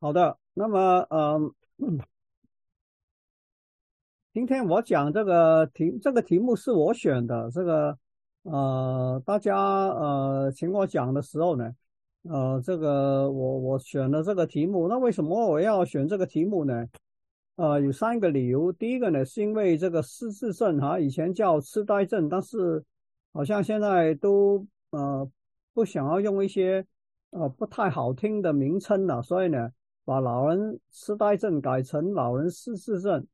好的，那么嗯，今天我讲这个题，这个题目是我选的。这个呃，大家呃请我讲的时候呢，呃，这个我我选了这个题目。那为什么我要选这个题目呢？呃，有三个理由。第一个呢，是因为这个失智症哈，以前叫痴呆症，但是好像现在都呃不想要用一些呃不太好听的名称了，所以呢。把老人痴呆症改成老人失智症，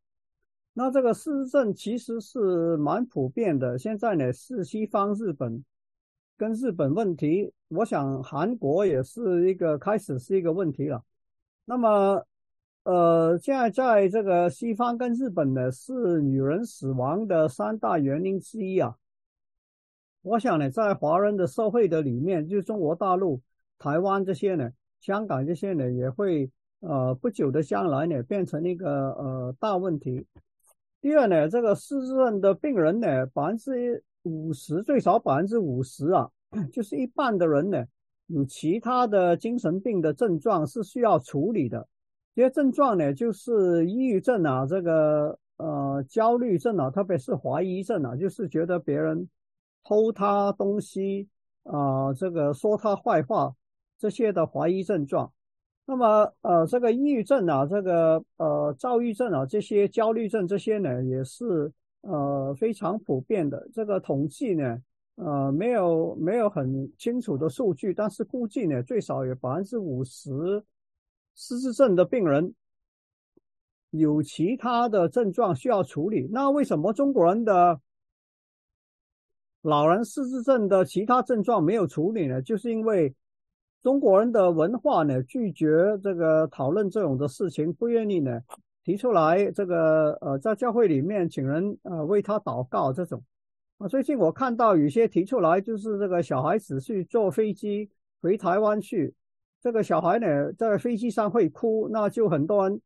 那这个失智症其实是蛮普遍的。现在呢，是西方日本跟日本问题，我想韩国也是一个开始是一个问题了。那么，呃，现在在这个西方跟日本呢，是女人死亡的三大原因之一啊。我想呢，在华人的社会的里面，就中国大陆、台湾这些呢，香港这些呢，也会。呃，不久的将来呢，变成一个呃大问题。第二呢，这个失智症的病人呢，百分之五十最少百分之五十啊，就是一半的人呢，有其他的精神病的症状是需要处理的。这些症状呢，就是抑郁症啊，这个呃焦虑症啊，特别是怀疑症啊，就是觉得别人偷他东西啊，这个说他坏话这些的怀疑症状。那么，呃，这个抑郁症啊，这个呃，躁郁症啊，这些焦虑症这些呢，也是呃非常普遍的。这个统计呢，呃，没有没有很清楚的数据，但是估计呢，最少有百分之五十失智症的病人有其他的症状需要处理。那为什么中国人的老人失智症的其他症状没有处理呢？就是因为。中国人的文化呢，拒绝这个讨论这种的事情，不愿意呢提出来。这个呃，在教会里面请人呃为他祷告这种啊。最近我看到有些提出来，就是这个小孩子去坐飞机回台湾去，这个小孩呢在飞机上会哭，那就很多人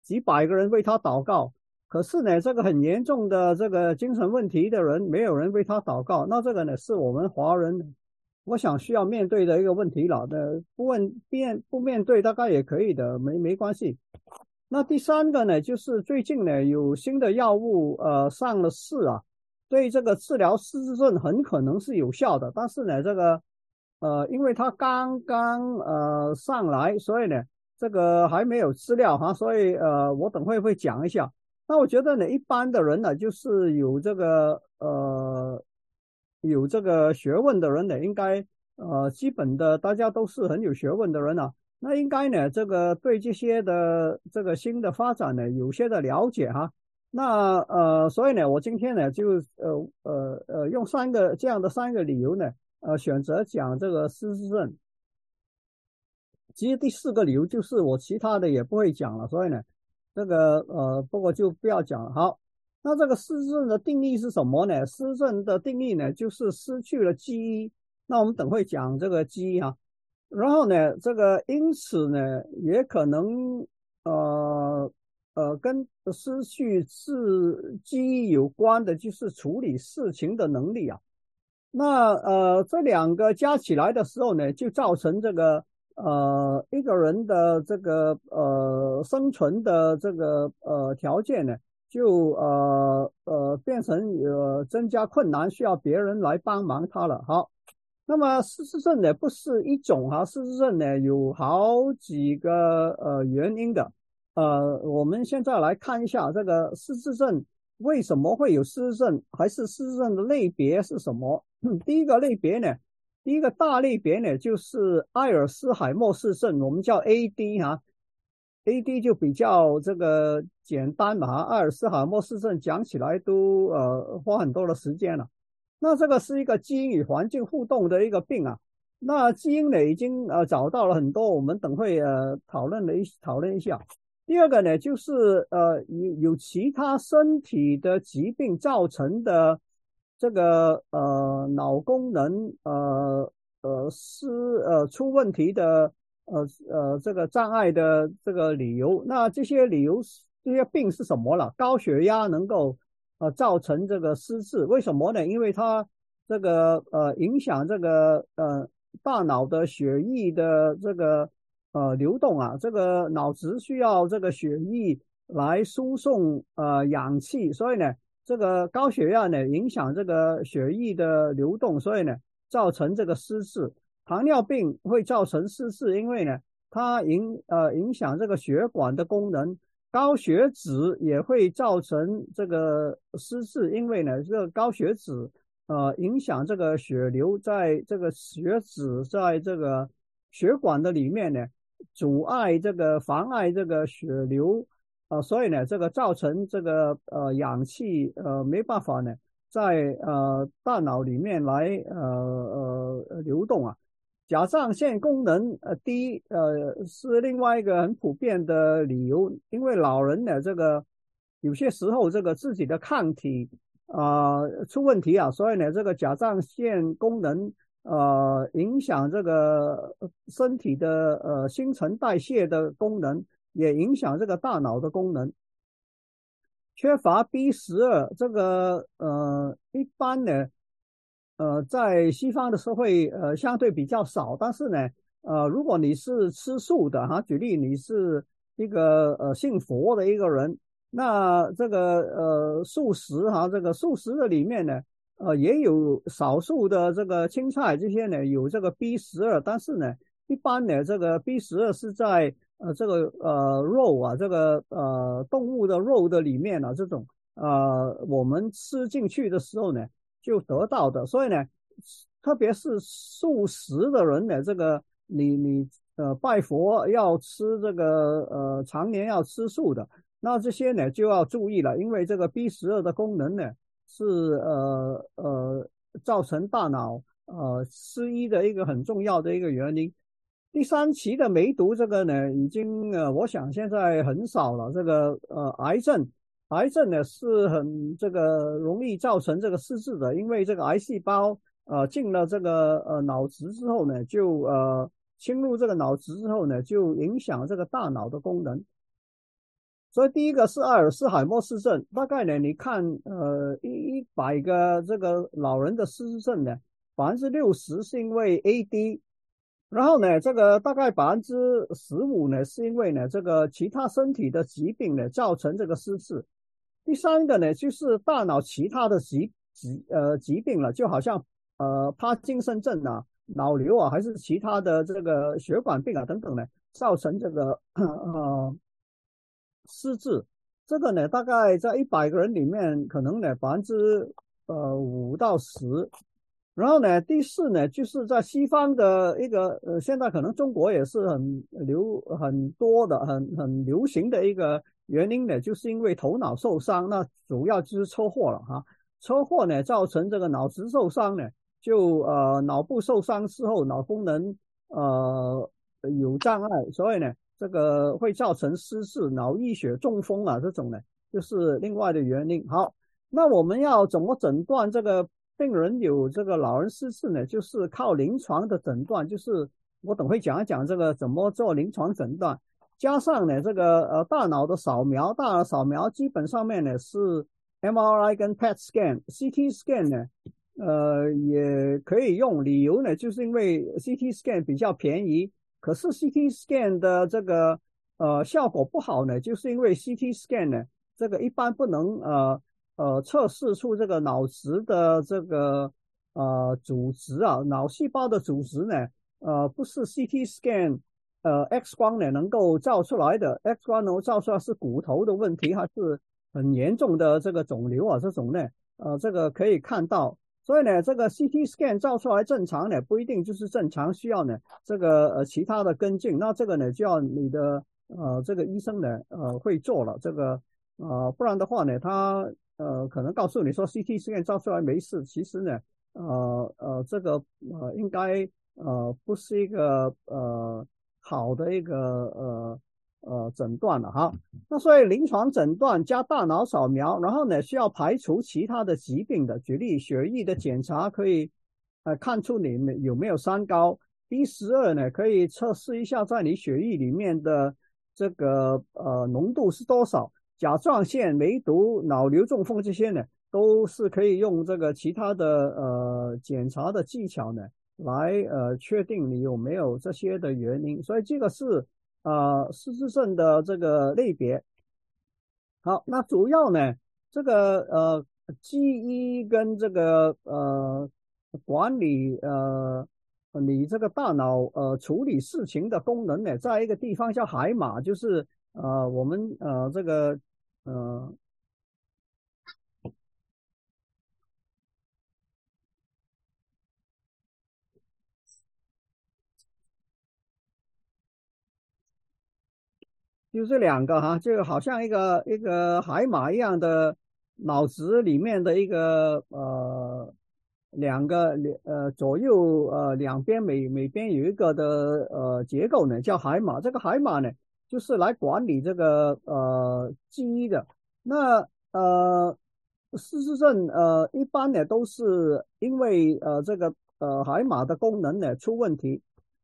几百个人为他祷告。可是呢，这个很严重的这个精神问题的人，没有人为他祷告。那这个呢，是我们华人。我想需要面对的一个问题了，的不问面不面对大概也可以的，没没关系。那第三个呢，就是最近呢有新的药物呃上了市啊，对这个治疗失智症很可能是有效的。但是呢，这个呃因为它刚刚呃上来，所以呢这个还没有资料哈，所以呃我等会会讲一下。那我觉得呢，一般的人呢就是有这个呃。有这个学问的人呢，应该呃，基本的大家都是很有学问的人啊，那应该呢，这个对这些的这个新的发展呢，有些的了解哈。那呃，所以呢，我今天呢，就呃呃呃，用三个这样的三个理由呢，呃，选择讲这个失智症。其实第四个理由就是我其他的也不会讲了，所以呢，这个呃，不过就不要讲了。好。那这个失智症的定义是什么呢？失智症的定义呢，就是失去了记忆。那我们等会讲这个记忆哈。然后呢，这个因此呢，也可能呃呃跟失去是记忆有关的，就是处理事情的能力啊。那呃这两个加起来的时候呢，就造成这个呃一个人的这个呃生存的这个呃条件呢。就呃呃变成呃增加困难，需要别人来帮忙他了。好，那么失智症呢不是一种哈，失智症呢有好几个呃原因的。呃，我们现在来看一下这个失智症为什么会有失智症，还是失智症的类别是什么？第一个类别呢，第一个大类别呢就是阿尔斯海默氏症，我们叫 AD 哈。A.D. 就比较这个简单嘛，阿尔茨海默氏症讲起来都呃花很多的时间了。那这个是一个基因与环境互动的一个病啊。那基因呢已经呃找到了很多，我们等会呃讨论了一讨论一下。第二个呢就是呃有有其他身体的疾病造成的这个呃脑功能呃呃失呃出问题的。呃呃，这个障碍的这个理由，那这些理由这些病是什么了？高血压能够呃造成这个失智，为什么呢？因为它这个呃影响这个呃大脑的血液的这个呃流动啊，这个脑子需要这个血液来输送呃氧气，所以呢，这个高血压呢影响这个血液的流动，所以呢造成这个失智。糖尿病会造成失智，因为呢它影呃影响这个血管的功能。高血脂也会造成这个失智，因为呢这个高血脂呃影响这个血流，在这个血脂在这个血管的里面呢。阻碍这个妨碍这个血流，呃，所以呢，这个造成这个呃氧气呃没办法呢在呃大脑里面来呃呃流动啊。甲状腺功能呃低呃是另外一个很普遍的理由，因为老人呢这个有些时候这个自己的抗体啊出问题啊，所以呢这个甲状腺功能。呃，影响这个身体的呃新陈代谢的功能，也影响这个大脑的功能。缺乏 B 十二，这个呃一般呢，呃在西方的社会呃相对比较少，但是呢，呃如果你是吃素的哈，举例你是一个呃信佛的一个人，那这个呃素食哈，这个素食的里面呢。呃，也有少数的这个青菜这些呢，有这个 B 十二，但是呢，一般呢，这个 B 十二是在呃这个呃肉啊，这个呃动物的肉的里面啊，这种呃我们吃进去的时候呢，就得到的。所以呢，特别是素食的人呢，这个你你呃拜佛要吃这个呃常年要吃素的，那这些呢就要注意了，因为这个 B 十二的功能呢。是呃呃造成大脑呃失忆的一个很重要的一个原因。第三期的梅毒这个呢，已经呃我想现在很少了。这个呃癌症，癌症呢是很这个容易造成这个失智的，因为这个癌细胞呃进了这个呃脑子之后呢，就呃侵入这个脑子之后呢，就影响这个大脑的功能。所以第一个是阿尔茨海默氏症，大概呢，你看，呃，一一百个这个老人的失智症呢，百分之六十是因为 AD，然后呢，这个大概百分之十五呢是因为呢这个其他身体的疾病呢造成这个失智。第三个呢就是大脑其他的疾疾呃疾病了，就好像呃帕金森症啊、脑瘤啊，还是其他的这个血管病啊等等呢，造成这个呃。失智，这个呢，大概在一百个人里面，可能呢百分之呃五到十。然后呢，第四呢，就是在西方的一个呃，现在可能中国也是很流很多的、很很流行的一个原因呢，就是因为头脑受伤，那主要就是车祸了哈。车祸呢造成这个脑子受伤呢，就呃脑部受伤之后，脑功能呃有障碍，所以呢。这个会造成失智、脑溢血、中风啊，这种呢，就是另外的原因。好，那我们要怎么诊断这个病人有这个老人失智呢？就是靠临床的诊断，就是我等会讲一讲这个怎么做临床诊断，加上呢这个呃大脑的扫描，大脑扫描基本上面呢是 MRI 跟 PET scan，CT scan 呢呃也可以用，理由呢就是因为 CT scan 比较便宜。可是 CT scan 的这个呃效果不好呢，就是因为 CT scan 呢，这个一般不能呃呃测试出这个脑质的这个呃组织啊，脑细胞的组织呢，呃不是 CT scan 呃 X 光呢能够照出来的，X 光能照出来是骨头的问题还是很严重的这个肿瘤啊这种呢，呃这个可以看到。所以呢，这个 CT scan 照出来正常呢，不一定就是正常，需要呢这个呃其他的跟进。那这个呢，就要你的呃这个医生呢呃会做了这个呃，不然的话呢，他呃可能告诉你说 CT scan 照出来没事，其实呢呃呃这个呃应该呃不是一个呃好的一个呃。呃，诊断了哈，那所以临床诊断加大脑扫描，然后呢需要排除其他的疾病的，举例血液的检查可以呃看出你们有没有三高，B 十二呢可以测试一下在你血液里面的这个呃浓度是多少，甲状腺、梅毒、脑瘤、中风这些呢都是可以用这个其他的呃检查的技巧呢来呃确定你有没有这些的原因。所以这个是呃失智症的这个类别。好，那主要呢，这个呃记忆跟这个呃管理呃你这个大脑呃处理事情的功能呢，在一个地方叫海马，就是呃我们呃这个呃。就这两个哈，就好像一个一个海马一样的脑子里面的一个呃两个两呃左右呃两边每每边有一个的呃结构呢，叫海马。这个海马呢，就是来管理这个呃记忆的。那呃失智症呃一般呢都是因为呃这个呃海马的功能呢出问题。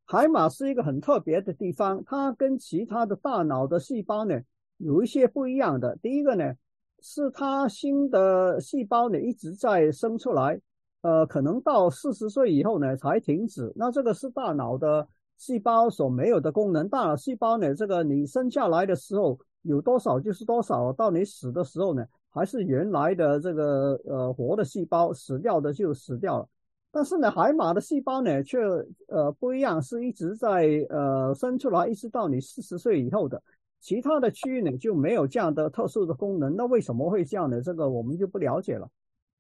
海马是一个很特别的地方，它跟其他的大脑的细胞呢有一些不一样的。第一个呢，是它新的细胞呢一直在生出来，呃，可能到四十岁以后呢才停止。那这个是大脑的细胞所没有的功能。大脑细胞呢，这个你生下来的时候有多少就是多少，到你死的时候呢还是原来的这个呃活的细胞，死掉的就死掉了。但是呢，海马的细胞呢，却呃不一样，是一直在呃生出来，一直到你四十岁以后的。其他的区域呢，就没有这样的特殊的功能。那为什么会这样呢？这个我们就不了解了。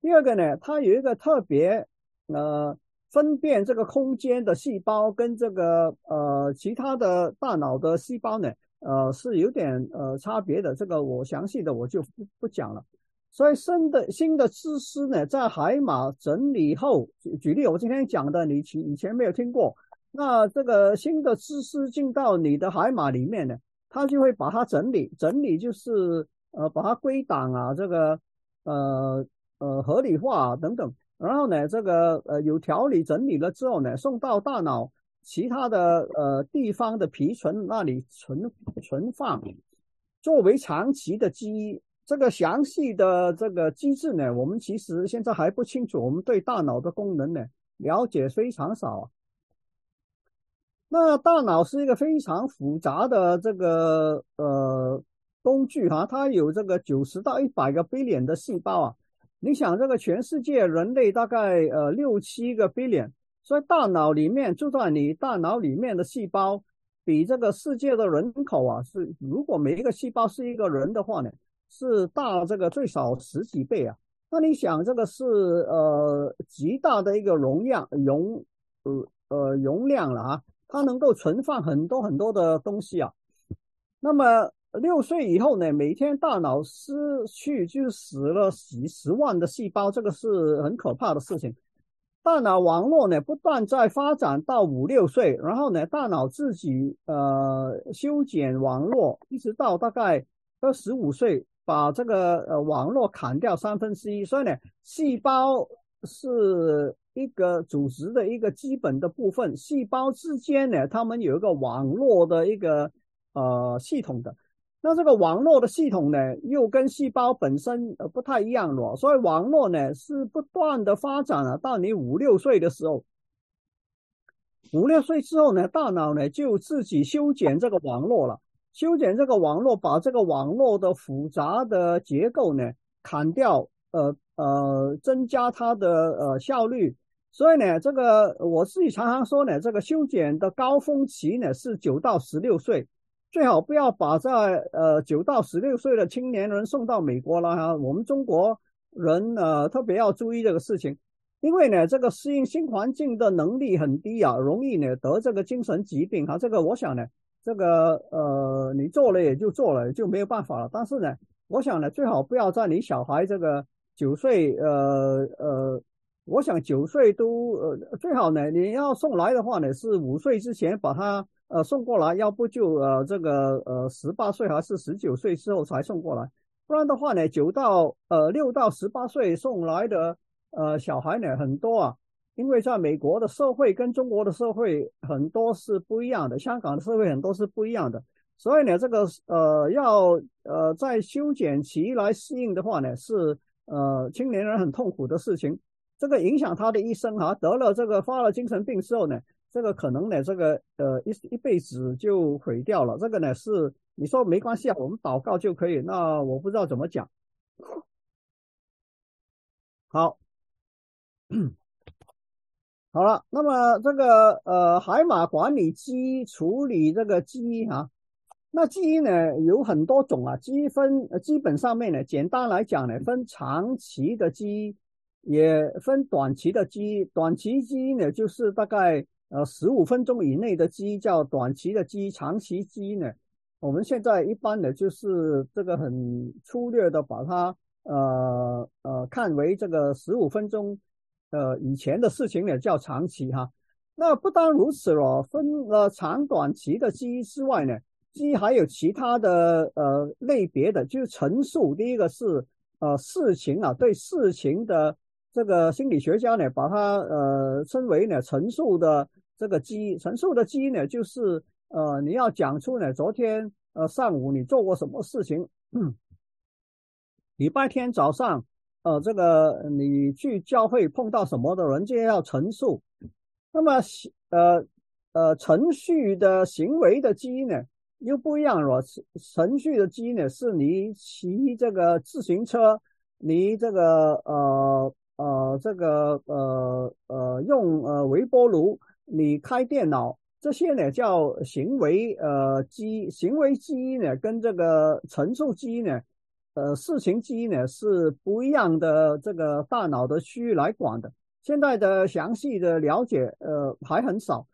第二个呢，它有一个特别呃分辨这个空间的细胞，跟这个呃其他的大脑的细胞呢，呃是有点呃差别的。这个我详细的我就不不讲了。所以新的新的知识呢，在海马整理后，举举例我今天讲的，你以前没有听过。那这个新的知识进到你的海马里面呢，它就会把它整理，整理就是呃把它归档啊，这个呃呃合理化啊等等。然后呢，这个呃有条理整理了之后呢，送到大脑其他的呃地方的皮层那里存存放，作为长期的记忆。这个详细的这个机制呢，我们其实现在还不清楚。我们对大脑的功能呢了解非常少。那大脑是一个非常复杂的这个呃工具哈，它有这个九十到一百个 billion 的细胞啊。你想，这个全世界人类大概呃六七个 billion，所以大脑里面就在你大脑里面的细胞，比这个世界的人口啊是，如果每一个细胞是一个人的话呢？是大这个最少十几倍啊！那你想这个是呃极大的一个容量容呃呃容量了啊，它能够存放很多很多的东西啊。那么六岁以后呢，每天大脑失去就死了几十万的细胞，这个是很可怕的事情。大脑网络呢不断在发展到五六岁，然后呢大脑自己呃修剪网络，一直到大概二十五岁。把这个呃网络砍掉三分之一，所以呢，细胞是一个组织的一个基本的部分。细胞之间呢，它们有一个网络的一个呃系统的。那这个网络的系统呢，又跟细胞本身呃不太一样了。所以网络呢是不断的发展了。到你五六岁的时候，五六岁之后呢，大脑呢就自己修剪这个网络了。修剪这个网络，把这个网络的复杂的结构呢砍掉，呃呃，增加它的呃效率。所以呢，这个我自己常常说呢，这个修剪的高峰期呢是九到十六岁，最好不要把在呃九到十六岁的青年人送到美国了哈。我们中国人呃特别要注意这个事情，因为呢这个适应新环境的能力很低啊，容易呢得这个精神疾病哈。这个我想呢。这个呃，你做了也就做了，就没有办法了。但是呢，我想呢，最好不要在你小孩这个九岁，呃呃，我想九岁都呃最好呢，你要送来的话呢，是五岁之前把他呃送过来，要不就呃这个呃十八岁还是十九岁之后才送过来，不然的话呢，九到呃六到十八岁送来的呃小孩呢很多啊。因为在美国的社会跟中国的社会很多是不一样的，香港的社会很多是不一样的，所以呢，这个呃要呃在修剪期来适应的话呢，是呃青年人很痛苦的事情。这个影响他的一生哈，得了这个发了精神病之后呢，这个可能呢，这个呃一一辈子就毁掉了。这个呢是你说没关系啊，我们祷告就可以。那我不知道怎么讲。好，好了，那么这个呃海马管理鸡处理这个鸡哈，那鸡呢有很多种啊，鸡分基本上面呢，简单来讲呢，分长期的鸡。也分短期的鸡，短期基因呢，就是大概呃十五分钟以内的鸡叫短期的鸡，长期基因呢，我们现在一般的就是这个很粗略的把它呃呃看为这个十五分钟呃以前的事情呢叫长期哈。那不单如此了，分了长短期的记忆之外呢，鸡还有其他的呃类别的，就是陈述。第一个是呃事情啊，对事情的。这个心理学家呢，把它呃称为呢陈述的这个记忆，陈述的记忆呢，就是呃你要讲出呢昨天呃上午你做过什么事情，礼拜天早上呃这个你去教会碰到什么的人，就要陈述。那么呃呃程序的行为的基因呢又不一样了，程序的基因呢是你骑这个自行车，你这个呃。呃，这个呃呃，用呃微波炉，你开电脑这些呢叫行为呃基行为基因呢，跟这个陈述基因呢，呃事情记忆呢是不一样的这个大脑的区域来管的。现在的详细的了解呃还很少。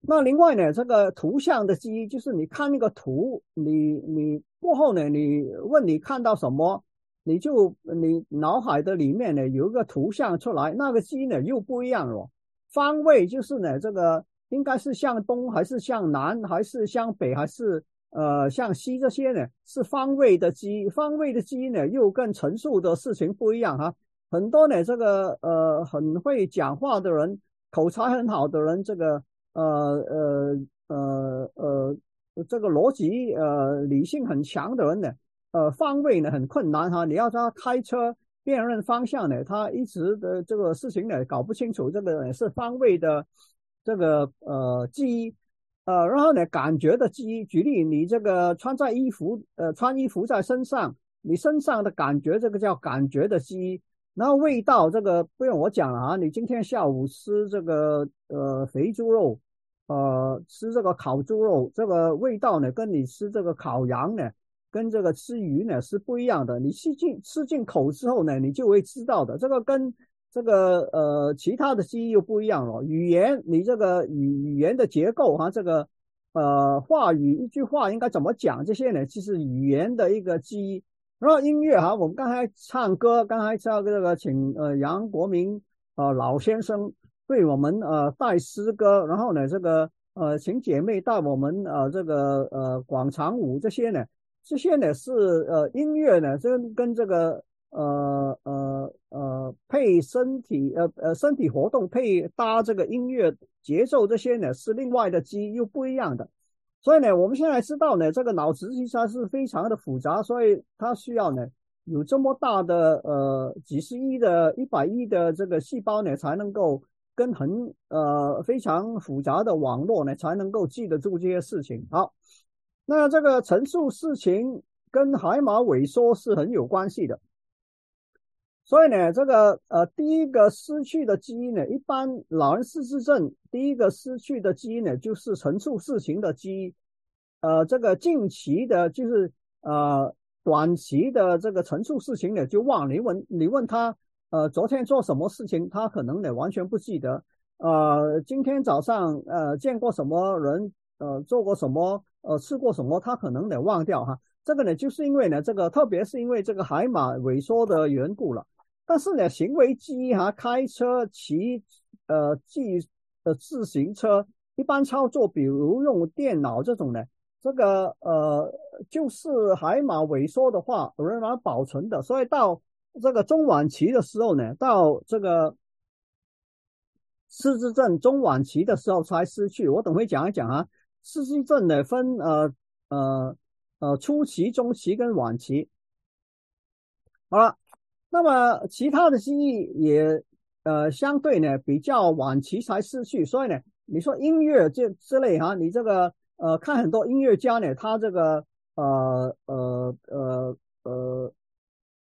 那另外呢，这个图像的记忆就是你看那个图，你你过后呢，你问你看到什么？你就你脑海的里面呢有一个图像出来，那个记忆呢又不一样了。方位就是呢这个应该是向东还是向南还是向北还是呃像西这些呢是方位的鸡，方位的鸡呢又跟陈述的事情不一样哈。很多呢这个呃很会讲话的人，口才很好的人，这个呃呃呃呃这个逻辑呃理性很强的人呢。呃，方位呢很困难哈，你要他开车辨认方向呢，他一直的这个事情呢搞不清楚，这个是方位的这个呃记忆，呃，然后呢感觉的记忆，举例你这个穿在衣服，呃，穿衣服在身上，你身上的感觉，这个叫感觉的记忆，然后味道这个不用我讲了啊，你今天下午吃这个呃肥猪肉，呃，吃这个烤猪肉，这个味道呢跟你吃这个烤羊呢。跟这个吃鱼呢是不一样的，你吃进吃进口之后呢，你就会知道的。这个跟这个呃其他的记忆又不一样了。语言，你这个语语言的结构哈，这个呃话语一句话应该怎么讲这些呢？其实语言的一个记忆。然后音乐哈，我们刚才唱歌，刚才唱这个请呃杨国明呃老先生为我们呃带诗歌，然后呢这个呃请姐妹带我们呃这个呃广场舞这些呢。这些呢是呃音乐呢，这跟这个呃呃呃配身体呃呃身体活动配搭这个音乐节奏这些呢是另外的机又不一样的，所以呢我们现在知道呢这个脑子其实是非常的复杂，所以它需要呢有这么大的呃几十亿的一百亿的这个细胞呢才能够跟很呃非常复杂的网络呢才能够记得住这些事情。好。那这个陈述事情跟海马萎缩是很有关系的，所以呢，这个呃，第一个失去的基因呢，一般老人失智症第一个失去的基因呢，就是陈述事情的基因。呃，这个近期的，就是呃短期的这个陈述事情呢，就忘。你问你问他，呃，昨天做什么事情，他可能呢完全不记得。呃，今天早上呃见过什么人，呃做过什么。呃，吃过什么，他可能得忘掉哈。这个呢，就是因为呢，这个特别是因为这个海马萎缩的缘故了。但是呢，行为记忆哈，开车、骑呃记呃自行车，一般操作，比如用电脑这种呢，这个呃就是海马萎缩的话仍然保存的。所以到这个中晚期的时候呢，到这个失智症中晚期的时候才失去。我等会讲一讲啊。失智症呢分呃呃呃初期、中期跟晚期。好了，那么其他的记忆也呃相对呢比较晚期才失去，所以呢，你说音乐这之类哈，你这个呃看很多音乐家呢，他这个呃呃呃呃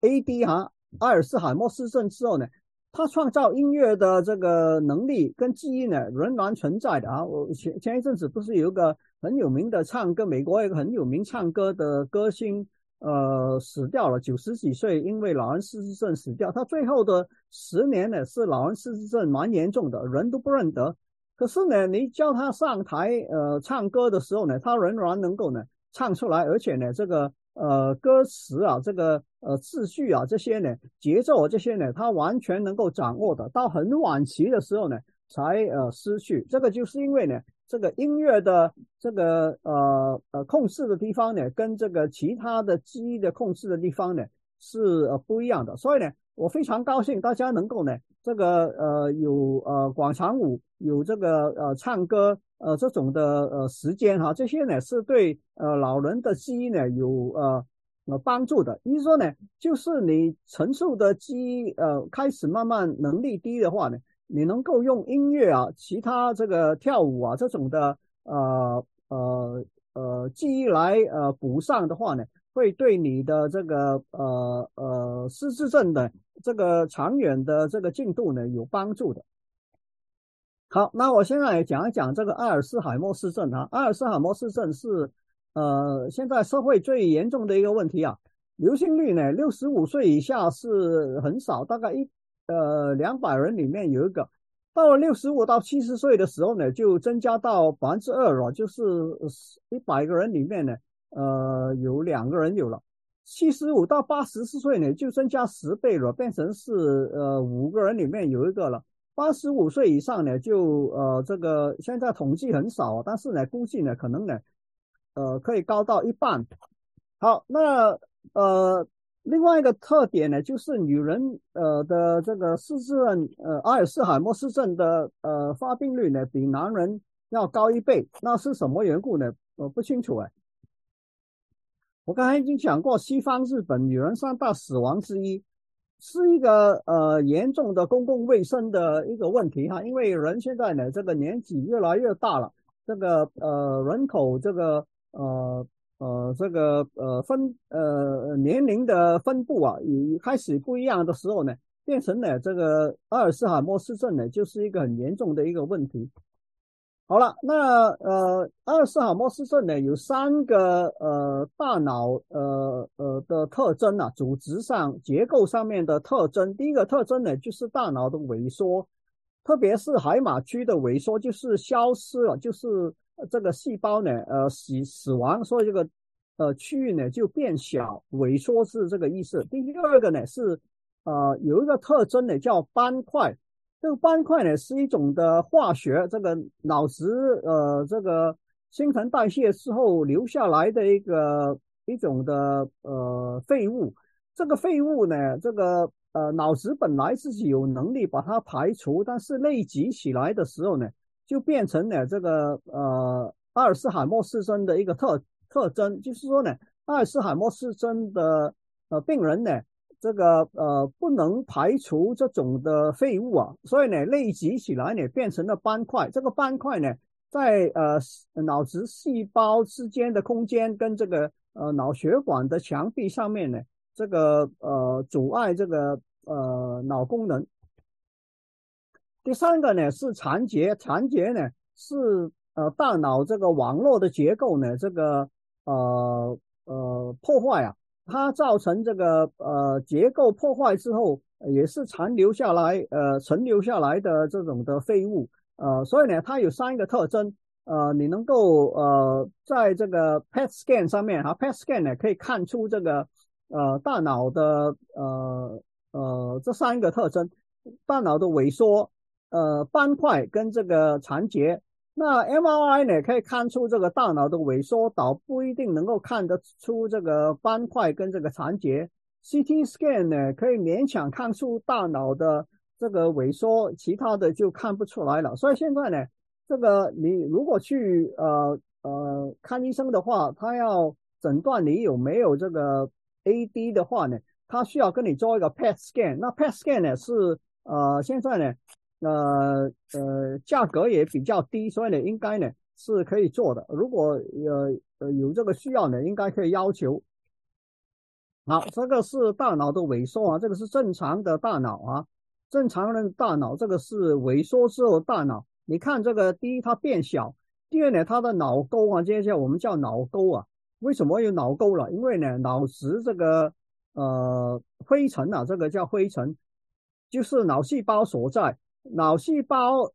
A.D. 哈阿尔斯海默氏症之后呢，他创造音乐的这个能力跟记忆呢仍然存在的啊。我前前一阵子不是有一个很有名的唱歌，美国一个很有名唱歌的歌星。呃，死掉了，九十几岁，因为老人失智症死掉。他最后的十年呢，是老人失智症蛮严重的，人都不认得。可是呢，你叫他上台呃唱歌的时候呢，他仍然能够呢唱出来，而且呢，这个呃歌词啊，这个呃秩序啊，这些呢节奏啊这些呢，他完全能够掌握的。到很晚期的时候呢，才呃失去。这个就是因为呢。这个音乐的这个呃呃控制的地方呢，跟这个其他的记忆的控制的地方呢是呃不一样的。所以呢，我非常高兴大家能够呢这个呃有呃广场舞，有这个呃唱歌呃这种的呃时间哈，这些呢是对呃老人的记忆呢有呃呃帮助的。意思说呢，就是你承受的记忆呃开始慢慢能力低的话呢。你能够用音乐啊，其他这个跳舞啊这种的呃呃呃记忆来呃补上的话呢，会对你的这个呃呃失智症的这个长远的这个进度呢有帮助的。好，那我现在讲一讲这个阿尔茨海默氏症啊。阿尔茨海默氏症是呃现在社会最严重的一个问题啊，流行率呢六十五岁以下是很少，大概一。呃，两百人里面有一个，到了六十五到七十岁的时候呢，就增加到百分之二了，就是一百个人里面呢，呃，有两个人有了。七十五到八十四岁呢，就增加十倍了，变成是呃五个人里面有一个了。八十五岁以上呢，就呃这个现在统计很少，但是呢，估计呢可能呢，呃可以高到一半。好，那呃。另外一个特点呢，就是女人呃的这个失智症，呃阿尔茨海默氏症的呃发病率呢，比男人要高一倍。那是什么缘故呢？我不清楚哎。我刚才已经讲过，西方日本女人三大死亡之一，是一个呃严重的公共卫生的一个问题哈。因为人现在呢，这个年纪越来越大了，这个呃人口这个呃。呃，这个呃分呃年龄的分布啊，一开始不一样的时候呢，变成了这个阿尔茨海默氏症呢，就是一个很严重的一个问题。好了，那呃阿尔茨海默氏症呢，有三个呃大脑呃呃的特征啊，组织上结构上面的特征。第一个特征呢，就是大脑的萎缩，特别是海马区的萎缩，就是消失了，就是。这个细胞呢，呃，死死亡，所以这个呃区域呢就变小、萎缩是这个意思。第二个呢是，呃，有一个特征呢叫斑块，这个斑块呢是一种的化学，这个脑子呃这个新陈代谢之后留下来的一个一种的呃废物。这个废物呢，这个呃脑子本来自己有能力把它排除，但是累积起来的时候呢。就变成了这个呃阿尔茨海默氏症的一个特特征，就是说呢，阿尔茨海默氏症的呃病人呢，这个呃不能排除这种的废物啊，所以呢累积起来呢变成了斑块。这个斑块呢，在呃脑子细胞之间的空间跟这个呃脑血管的墙壁上面呢，这个呃阻碍这个呃脑功能。第三个呢是残结，残结呢是呃大脑这个网络的结构呢这个呃呃破坏啊，它造成这个呃结构破坏之后，也是残留下来呃存留下来的这种的废物呃，所以呢它有三个特征呃，你能够呃在这个 PET scan 上面哈，PET scan 呢可以看出这个呃大脑的呃呃这三个特征，大脑的萎缩。呃，斑块跟这个残结，那 MRI 呢可以看出这个大脑的萎缩，倒不一定能够看得出这个斑块跟这个残结。CT scan 呢可以勉强看出大脑的这个萎缩，其他的就看不出来了。所以现在呢，这个你如果去呃呃看医生的话，他要诊断你有没有这个 AD 的话呢，他需要跟你做一个 PET scan。那 PET scan 呢是。呃现在呢呃呃价格也比较低，所以呢应该呢是可以做的。如果呃呃有这个需要呢，应该可以要求。好，这个是大脑的萎缩啊，这个是正常的大脑啊，正常人大脑这个是萎缩之后大脑。你看这个，第一它变小，第二呢它的脑沟啊，接下来我们叫脑沟啊，为什么有脑沟了？因为呢脑质这个呃灰尘啊，这个叫灰尘，就是脑细胞所在。脑细胞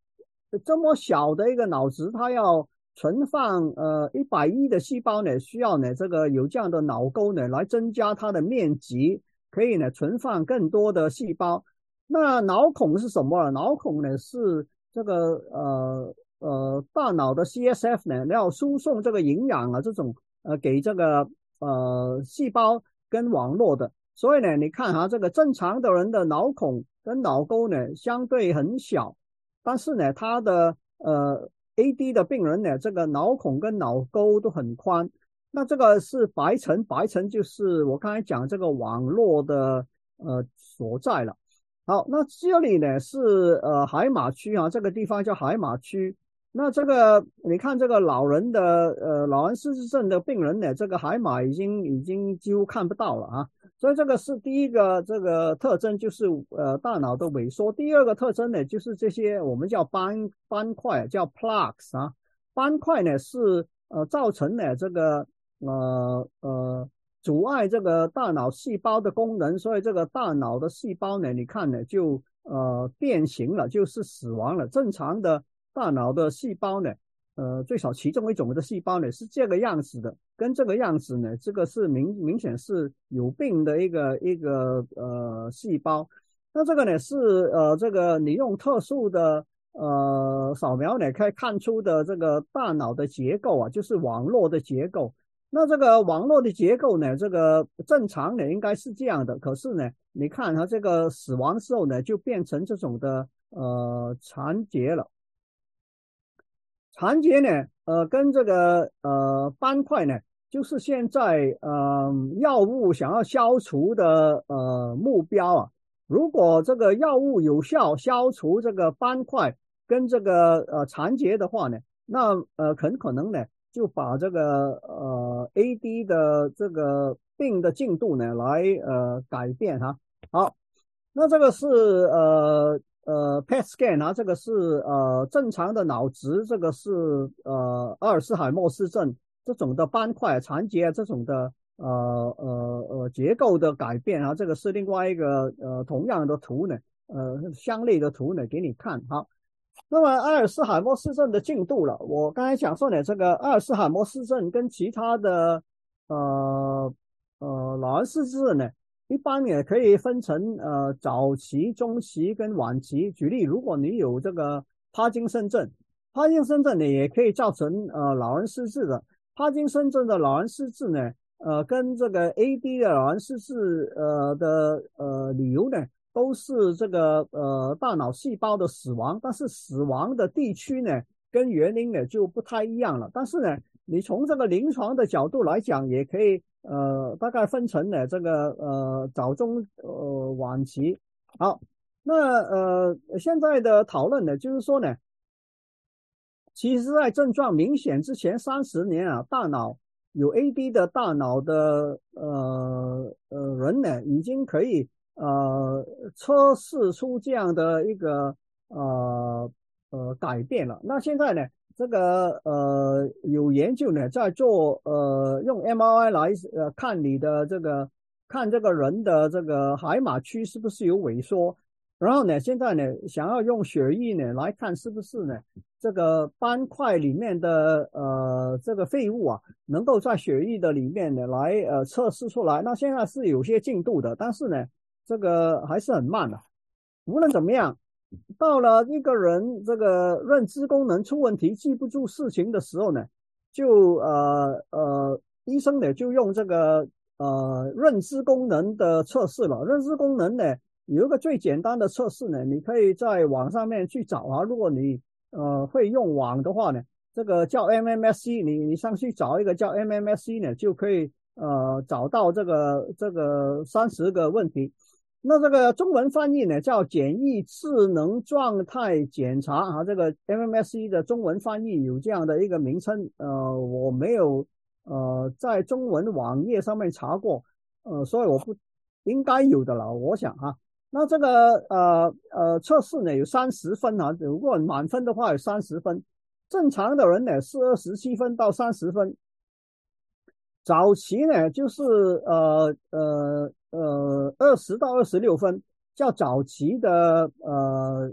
这么小的一个脑质，它要。存放呃一百亿的细胞呢，需要呢这个有这样的脑沟呢来增加它的面积，可以呢存放更多的细胞。那脑孔是什么？脑孔呢是这个呃呃大脑的 CSF 呢要输送这个营养啊这种呃给这个呃细胞跟网络的。所以呢你看哈这个正常的人的脑孔跟脑沟呢相对很小，但是呢它的呃。AD 的病人呢，这个脑孔跟脑沟都很宽，那这个是白层，白层就是我刚才讲这个网络的呃所在了。好，那这里呢是呃海马区啊，这个地方叫海马区。那这个你看这个老人的呃老人失智症的病人呢，这个海马已经已经几乎看不到了啊。所以这个是第一个这个特征，就是呃大脑的萎缩。第二个特征呢，就是这些我们叫斑斑块，叫 plaques 啊。斑块呢是呃造成了这个呃呃阻碍这个大脑细胞的功能，所以这个大脑的细胞呢，你看呢就呃变形了，就是死亡了。正常的大脑的细胞呢。呃，最少其中一种的细胞呢是这个样子的，跟这个样子呢，这个是明明显是有病的一个一个呃细胞。那这个呢是呃这个你用特殊的呃扫描呢可以看出的这个大脑的结构啊，就是网络的结构。那这个网络的结构呢，这个正常呢应该是这样的，可是呢，你看它这个死亡之后呢，就变成这种的呃残结了。残结呢，呃，跟这个呃斑块呢，就是现在呃药物想要消除的呃目标啊。如果这个药物有效消除这个斑块跟这个呃残结的话呢，那呃很可能呢就把这个呃 AD 的这个病的进度呢来呃改变哈。好，那这个是呃。呃，PET scan 啊，这个是呃正常的脑质，这个是呃阿尔茨海默氏症这种的斑块残疾啊这种的呃呃呃结构的改变啊，这个是另外一个呃同样的图呢，呃相类的图呢给你看哈。那么阿尔茨海默氏症的进度了，我刚才讲说呢，这个阿尔茨海默氏症跟其他的呃呃老人失智呢。一般也可以分成呃早期、中期跟晚期。举例，如果你有这个帕金森症，帕金森症呢也可以造成呃老人失智的。帕金森症的老人失智呢，呃跟这个 AD 的老人失智呃的呃理由呢，都是这个呃大脑细胞的死亡，但是死亡的地区呢跟原因呢就不太一样了。但是呢，你从这个临床的角度来讲，也可以。呃，大概分成了这个呃早中呃晚期。好，那呃现在的讨论呢，就是说呢，其实在症状明显之前三十年啊，大脑有 AD 的大脑的呃呃人呢，已经可以呃测试出这样的一个呃呃改变了。那现在呢？这个呃有研究呢，在做呃用 MRI 来呃看你的这个看这个人的这个海马区是不是有萎缩，然后呢现在呢想要用血液呢来看是不是呢这个斑块里面的呃这个废物啊能够在血液的里面呢来呃测试出来，那现在是有些进度的，但是呢这个还是很慢的。无论怎么样。到了一个人这个认知功能出问题、记不住事情的时候呢，就呃呃，医生呢就用这个呃认知功能的测试了。认知功能呢有一个最简单的测试呢，你可以在网上面去找啊。如果你呃会用网的话呢，这个叫 MMSC，你你上去找一个叫 MMSC 呢，就可以呃找到这个这个三十个问题。那这个中文翻译呢叫简易智能状态检查啊，这个 MMSE 的中文翻译有这样的一个名称，呃，我没有呃在中文网页上面查过，呃，所以我不应该有的了，我想哈。那这个呃呃测试呢有三十分啊，如果满分的话有三十分，正常的人呢是二十七分到三十分。早期呢就是呃呃呃二十到二十六分，叫早期的呃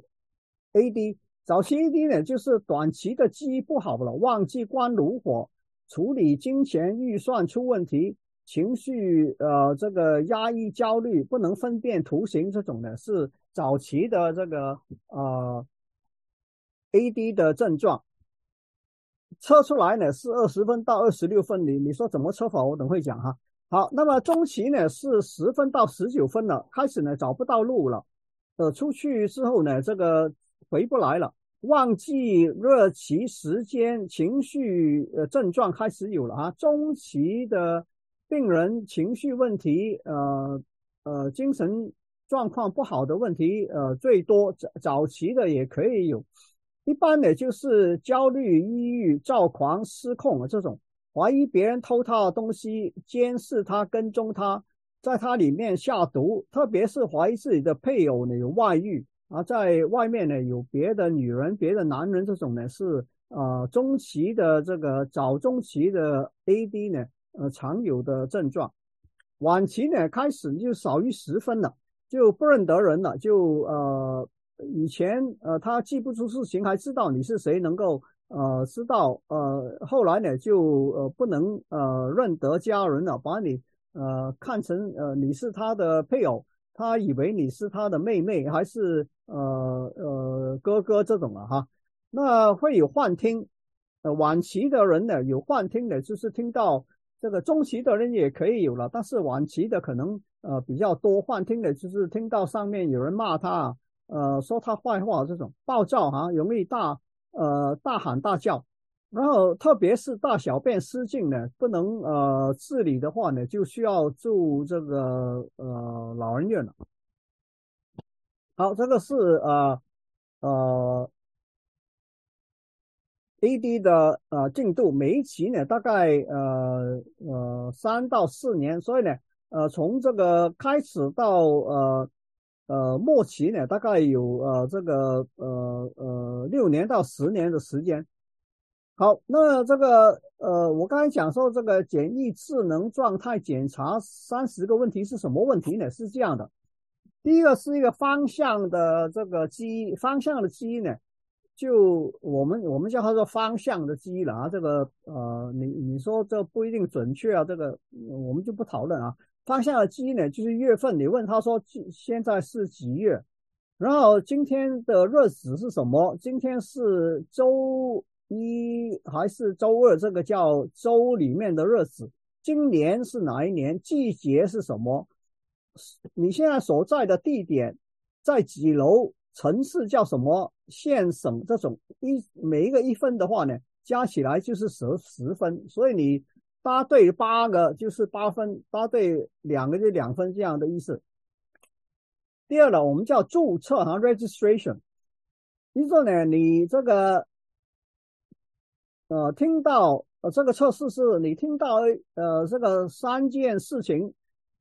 AD。早期 AD 呢就是短期的记忆不好了，忘记关炉火，处理金钱预算出问题，情绪呃这个压抑焦虑，不能分辨图形这种呢是早期的这个呃 AD 的症状。测出来呢是二十分到二十六分，你你说怎么测法？我等会讲哈。好，那么中期呢是十分到十九分了，开始呢找不到路了，呃，出去之后呢这个回不来了，忘记热期时间，情绪呃症状开始有了啊。中期的病人情绪问题，呃呃精神状况不好的问题，呃最多早早期的也可以有。一般呢，就是焦虑、抑郁、躁狂、失控啊，这种怀疑别人偷他的东西、监视他、跟踪他，在他里面下毒，特别是怀疑自己的配偶呢有外遇啊，在外面呢有别的女人、别的男人，这种呢是呃中期的这个早中期的 AD 呢呃常有的症状，晚期呢开始就少于十分了，就不认得人了，就呃。以前呃，他记不住事情，还知道你是谁，能够呃知道呃，后来呢就呃不能呃认得家人了，把你呃看成呃你是他的配偶，他以为你是他的妹妹还是呃呃哥哥这种了哈。那会有幻听，呃晚期的人呢有幻听的，就是听到这个中期的人也可以有了，但是晚期的可能呃比较多幻听的，就是听到上面有人骂他。呃，说他坏话这种暴躁哈，容易大呃大喊大叫，然后特别是大小便失禁呢，不能呃自理的话呢，就需要住这个呃老人院了。好，这个是呃呃 AD 的呃进度，每一期呢大概呃呃三到四年，所以呢呃从这个开始到呃。呃，末期呢，大概有呃这个呃呃六年到十年的时间。好，那这个呃，我刚才讲说这个简易智能状态检查三十个问题是什么问题呢？是这样的，第一个是一个方向的这个记忆，方向的记忆呢，就我们我们叫它做方向的记忆了啊。这个呃，你你说这不一定准确啊，这个我们就不讨论啊。方向的记忆呢，就是月份。你问他说，现在是几月？然后今天的日子是什么？今天是周一还是周二？这个叫周里面的日子。今年是哪一年？季节是什么？你现在所在的地点在几楼？城市叫什么？县省这种一每一个一分的话呢，加起来就是十十分。所以你。八对八个就是八分，八对两个就两分这样的意思。第二呢，我们叫注册哈，registration。一个呢，你这个呃听到呃这个测试是你听到呃这个三件事情，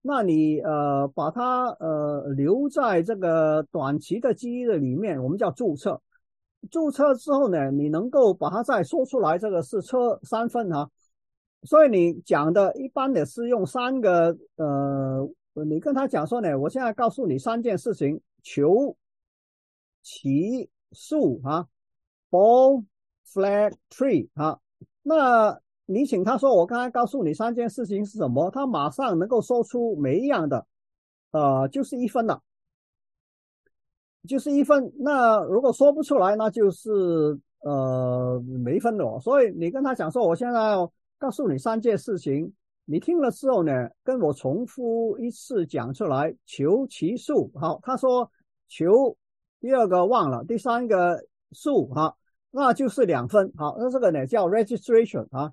那你呃把它呃留在这个短期的记忆的里面，我们叫注册。注册之后呢，你能够把它再说出来，这个是测三分哈。所以你讲的一般的是用三个呃，你跟他讲说呢，我现在告诉你三件事情：球、棋、树啊，ball、flag、tree 啊。那你请他说，我刚才告诉你三件事情是什么？他马上能够说出每一样的，呃，就是一分了，就是一分。那如果说不出来，那就是呃没分了。所以你跟他讲说，我现在。告诉你三件事情，你听了之后呢，跟我重复一次讲出来。求其数，好，他说求，第二个忘了，第三个数，哈，那就是两分，好，那这个呢叫 registration 啊，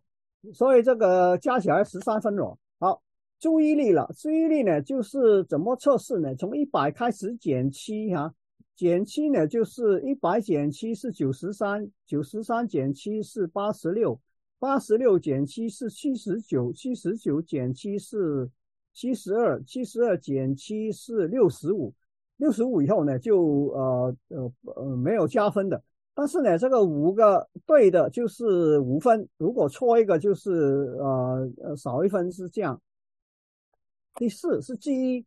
所以这个加起来十三分了。好，注意力了。注意力呢，就是怎么测试呢？从一百开始减七哈，减七呢就是一百减七是九十三，九十三减七是八十六，八十六减七是七十九，七十九减七是七十二，七十二减七是六十五，六十五以后呢就呃呃呃没有加分的。但是呢，这个五个对的就是五分，如果错一个就是呃呃少一分，是这样。第四是记忆，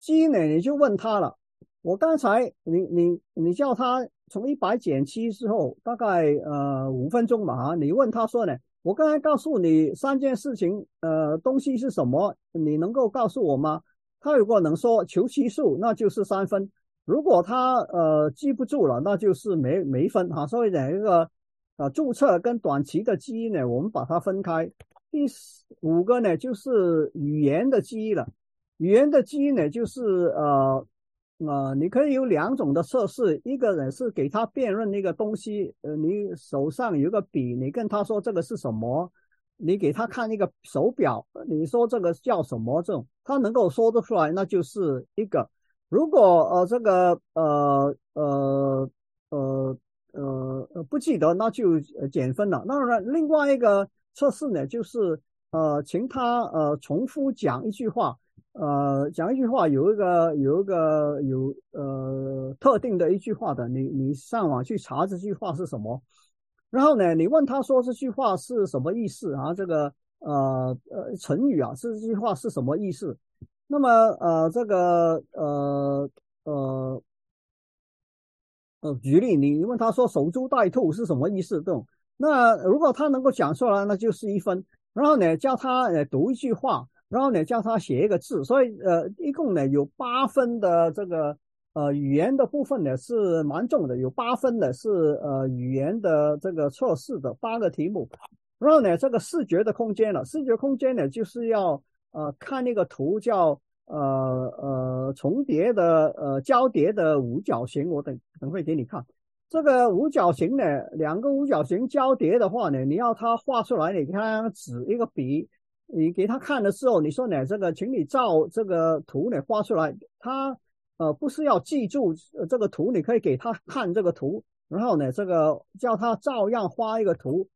记忆呢你就问他了。我刚才你你你叫他从一百减七之后，大概呃五分钟嘛哈，你问他说呢，我刚才告诉你三件事情，呃东西是什么，你能够告诉我吗？他如果能说求其数，那就是三分。如果他呃记不住了，那就是没没分哈。所以呢，一个啊注册跟短期的记忆呢，我们把它分开。第五个呢，就是语言的记忆了。语言的记忆呢，就是呃呃，你可以有两种的测试，一个呢是给他辨认那个东西，呃，你手上有个笔，你跟他说这个是什么，你给他看一个手表，你说这个叫什么这种，他能够说得出来，那就是一个。如果呃这个呃呃呃呃不记得，那就减分了。那么另外一个测试呢，就是呃请他呃重复讲一句话，呃讲一句话有一个有一个有呃特定的一句话的，你你上网去查这句话是什么，然后呢你问他说这句话是什么意思啊？这个呃呃成语啊，这句话是什么意思？那么，呃，这个，呃，呃，呃，举例，你问他说“守株待兔”是什么意思？这种，那如果他能够讲出来，那就是一分。然后呢，叫他呃读一句话，然后呢，叫他写一个字。所以，呃，一共呢有八分的这个，呃，语言的部分呢是蛮重的，有八分的是呃语言的这个测试的八个题目。然后呢，这个视觉的空间了，视觉空间呢就是要。呃，看那个图叫呃呃重叠的呃交叠的五角形，我等等会给你看。这个五角形呢，两个五角形交叠的话呢，你要它画出来，你看纸一个笔，你给他看的时候，你说呢，这个请你照这个图呢画出来。他呃不是要记住这个图，你可以给他看这个图，然后呢，这个叫他照样画一个图。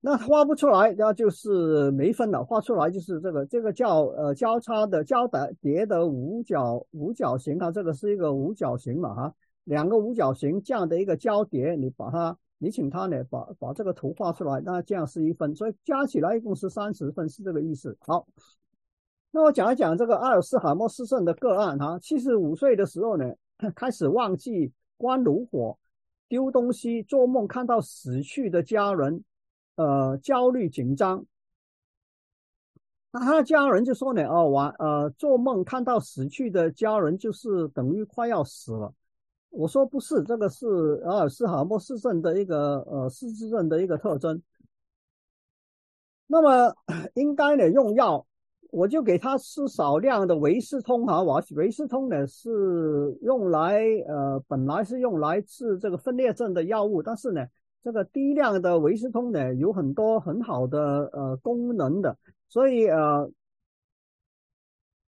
那画不出来，那就是没分了。画出来就是这个，这个叫呃交叉的交叠的五角五角形啊，这个是一个五角形嘛哈，两个五角形这样的一个交叠，你把它，你请他呢把把这个图画出来，那这样是一分，所以加起来一共是三十分，是这个意思。好，那我讲一讲这个阿尔斯海默斯症的个案哈，七十五岁的时候呢，开始忘记关炉火、丢东西、做梦看到死去的家人。呃，焦虑紧张，那他的家人就说呢，哦，晚呃，做梦看到死去的家人，就是等于快要死了。我说不是，这个是阿尔斯海默氏症的一个呃失智症的一个特征。那么 应该呢用药，我就给他吃少量的维斯通哈，维斯通呢是用来呃本来是用来治这个分裂症的药物，但是呢。这个低量的维斯通呢，有很多很好的呃功能的，所以呃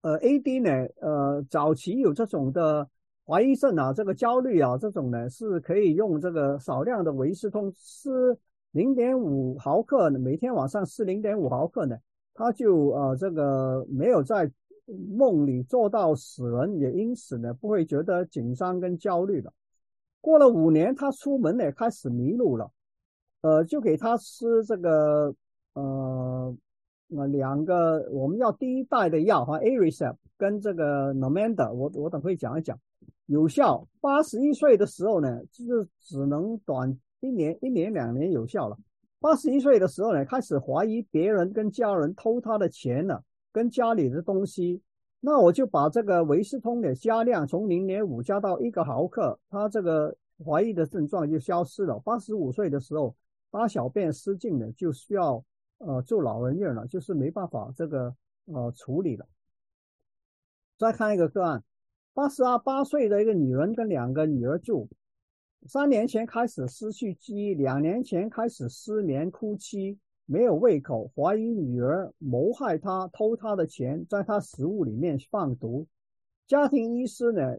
呃 AD 呢，呃早期有这种的怀疑症啊，这个焦虑啊，这种呢是可以用这个少量的维斯通，吃零点五毫克，每天晚上吃零点五毫克呢，他就呃这个没有在梦里做到死人，也因此呢不会觉得紧张跟焦虑了。过了五年，他出门呢开始迷路了，呃，就给他吃这个呃呃两个我们要第一代的药哈，Aricept 跟这个 Namenda，我我等会讲一讲，有效。八十一岁的时候呢，就是只能短一年一年两年有效了。八十一岁的时候呢，开始怀疑别人跟家人偷他的钱了，跟家里的东西。那我就把这个维斯通的加量从零点五加到一个毫克，他这个怀疑的症状就消失了。八十五岁的时候，大小便失禁了，就需要呃住老人院了，就是没办法这个呃处理了。再看一个个案，八十二八岁的一个女人跟两个女儿住，三年前开始失去记忆，两年前开始失眠哭泣，没有胃口，怀疑女儿谋害她，偷她的钱，在她食物里面放毒。家庭医师呢？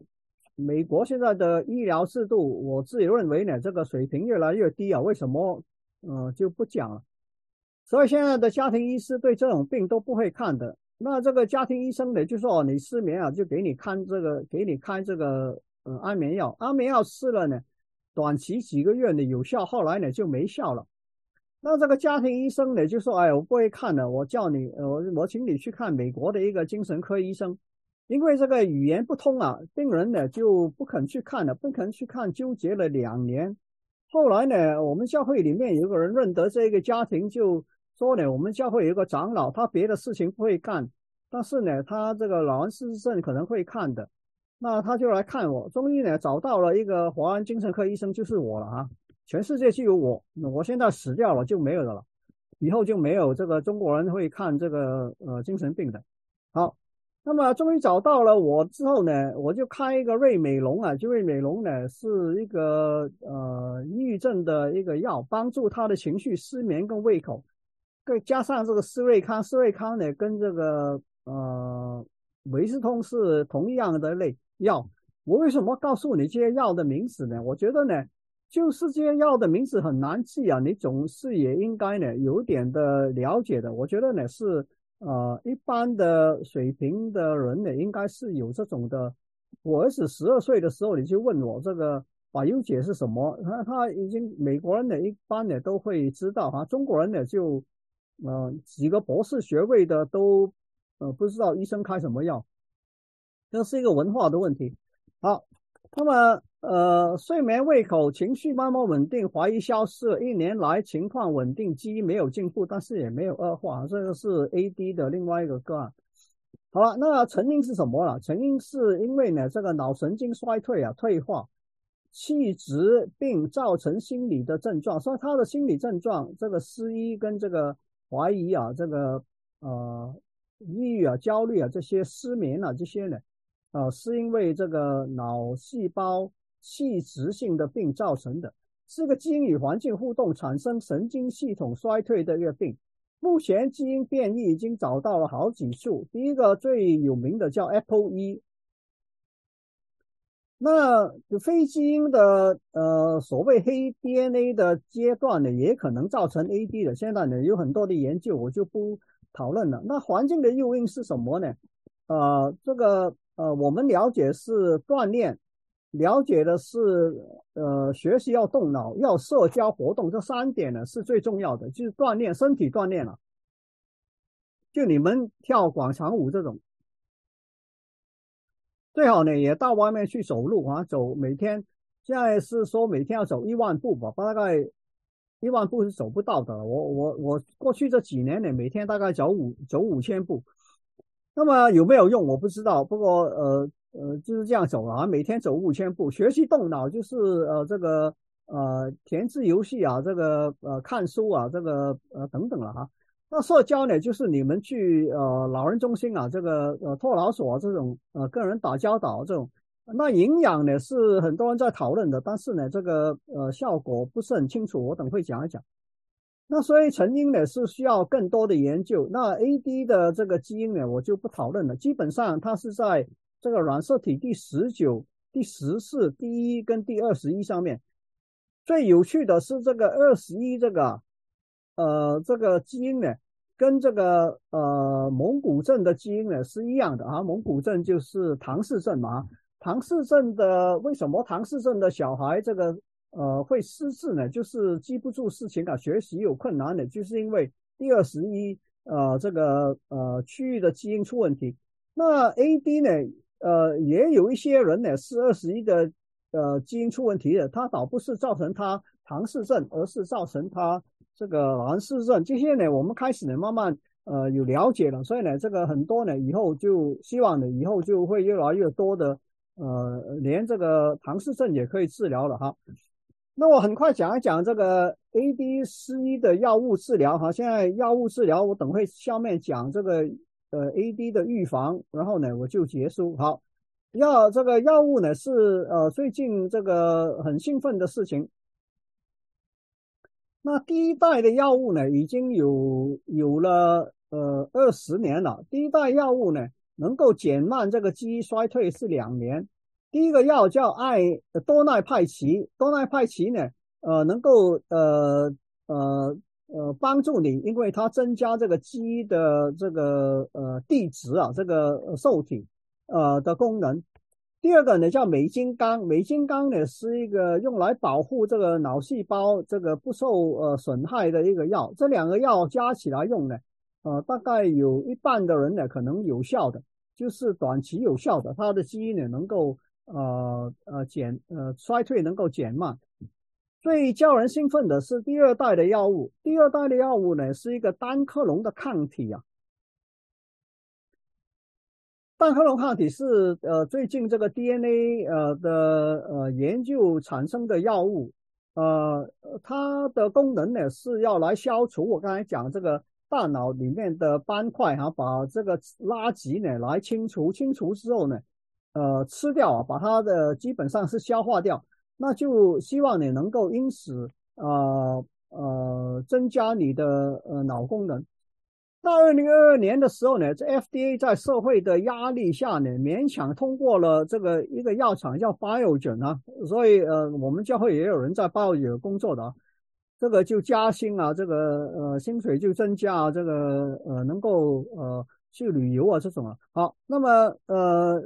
美国现在的医疗制度，我自己认为呢，这个水平越来越低啊。为什么？嗯，就不讲了。所以现在的家庭医师对这种病都不会看的。那这个家庭医生呢，就说你失眠啊，就给你看这个，给你开这个呃安眠药。安眠药吃了呢，短期几个月呢有效，后来呢就没效了。那这个家庭医生呢就说，哎，我不会看的，我叫你，我我请你去看美国的一个精神科医生。因为这个语言不通啊，病人呢就不肯去看了，不肯去看，纠结了两年。后来呢，我们教会里面有个人认得这个家庭，就说呢，我们教会有一个长老，他别的事情不会干，但是呢，他这个老人失智症可能会看的。那他就来看我，终于呢找到了一个华安精神科医生，就是我了啊！全世界就有我，我现在死掉了就没有的了，以后就没有这个中国人会看这个呃精神病的。好。那么终于找到了我之后呢，我就开一个瑞美龙啊，就瑞美龙呢是一个呃抑郁症的一个药，帮助他的情绪、失眠跟胃口，再加上这个斯瑞康，斯瑞康呢跟这个呃维斯通是同样的类药。我为什么告诉你这些药的名字呢？我觉得呢，就是这些药的名字很难记啊，你总是也应该呢有点的了解的。我觉得呢是。呃，一般的水平的人呢，应该是有这种的。我儿子十二岁的时候，你就问我这个百忧解是什么，他他已经美国人呢，一般呢都会知道哈。中国人呢，就呃几个博士学位的都呃不知道医生开什么药，这是一个文化的问题。好，那么。呃，睡眠、胃口、情绪慢慢稳定，怀疑消失，一年来情况稳定，基因没有进步，但是也没有恶化，这个是 AD 的另外一个个案。好了，那成因是什么了？成因是因为呢，这个脑神经衰退啊，退化，气质病造成心理的症状，所以他的心理症状，这个失忆跟这个怀疑啊，这个呃抑郁啊、焦虑啊这些失眠啊这些呢，呃，是因为这个脑细胞。器质性的病造成的，是个基因与环境互动产生神经系统衰退的一个病。目前基因变异已经找到了好几处，第一个最有名的叫 APOE。那就非基因的呃所谓黑 DNA 的阶段呢，也可能造成 AD 的。现在呢有很多的研究，我就不讨论了。那环境的诱因是什么呢？呃，这个呃我们了解是锻炼。了解的是，呃，学习要动脑，要社交活动，这三点呢是最重要的，就是锻炼身体锻炼了。就你们跳广场舞这种，最好呢也到外面去走路啊，走每天现在是说每天要走一万步吧，大概一万步是走不到的。我我我过去这几年呢，每天大概走五走五千步，那么有没有用我不知道，不过呃。呃，就是这样走啊，每天走五千步，学习动脑，就是呃这个呃填字游戏啊，这个呃看书啊，这个呃等等了哈。那社交呢，就是你们去呃老人中心啊，这个呃托老所这种呃跟人打交道这种。那营养呢是很多人在讨论的，但是呢这个呃效果不是很清楚，我等会讲一讲。那所以成因呢是需要更多的研究。那 AD 的这个基因呢，我就不讨论了，基本上它是在。这个染色体第十九、第十四、第一跟第二十一上面，最有趣的是这个二十一这个，呃，这个基因呢，跟这个呃蒙古症的基因呢是一样的啊。蒙古症就是唐氏症嘛。唐氏症的为什么唐氏症的小孩这个呃会失智呢？就是记不住事情啊，学习有困难的，就是因为第二十一呃这个呃区域的基因出问题。那 AD 呢？呃，也有一些人呢是二十一的呃基因出问题的，他倒不是造成他唐氏症，而是造成他这个蓝氏症。这些呢，我们开始呢慢慢呃有了解了，所以呢，这个很多呢以后就希望呢以后就会越来越多的呃连这个唐氏症也可以治疗了哈。那我很快讲一讲这个 ADC 的药物治疗哈。现在药物治疗我等会下面讲这个。呃，AD 的预防，然后呢，我就结束。好，药这个药物呢是呃最近这个很兴奋的事情。那第一代的药物呢，已经有有了呃二十年了。第一代药物呢，能够减慢这个记忆衰退是两年。第一个药叫艾多奈派奇，多奈派奇呢，呃，能够呃呃呃帮助你，因为它增加这个肌的这个呃地质啊，这个受体呃的功能。第二个呢叫美金刚，美金刚呢是一个用来保护这个脑细胞这个不受呃损害的一个药。这两个药加起来用呢，呃，大概有一半的人呢可能有效的，就是短期有效的，它的基因呢能够呃呃减呃衰退能够减慢。最叫人兴奋的是第二代的药物，第二代的药物呢是一个单克隆的抗体啊。单克隆抗体是呃最近这个 DNA 呃的呃研究产生的药物，呃它的功能呢是要来消除我刚才讲这个大脑里面的斑块哈，把这个垃圾呢来清除，清除之后呢，呃吃掉啊，把它的基本上是消化掉，那就希望你能够因此呃呃增加你的呃脑功能。到二零二二年的时候呢，这 FDA 在社会的压力下呢，勉强通过了这个一个药厂叫 Biogen 啊，所以呃，我们教会也有人在 Biogen 工作的啊，这个就加薪啊，这个呃薪水就增加，这个呃能够呃去旅游啊这种啊。好，那么呃，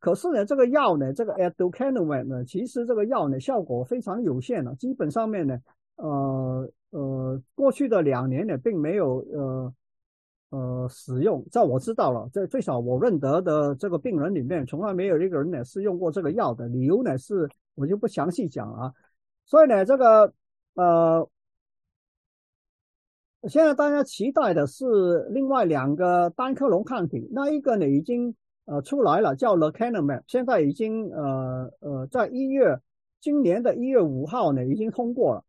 可是呢，这个药呢，这个 a d u c a n u m a 呢，其实这个药呢效果非常有限了，基本上面呢，呃呃，过去的两年呢，并没有呃。呃，使用在我知道了，在最少我认得的这个病人里面，从来没有一个人呢是用过这个药的。理由呢是，我就不详细讲了。所以呢，这个呃，现在大家期待的是另外两个单克隆抗体，那一个呢已经呃出来了，叫 Lecanemab，现在已经呃呃在一月今年的一月五号呢已经通过了。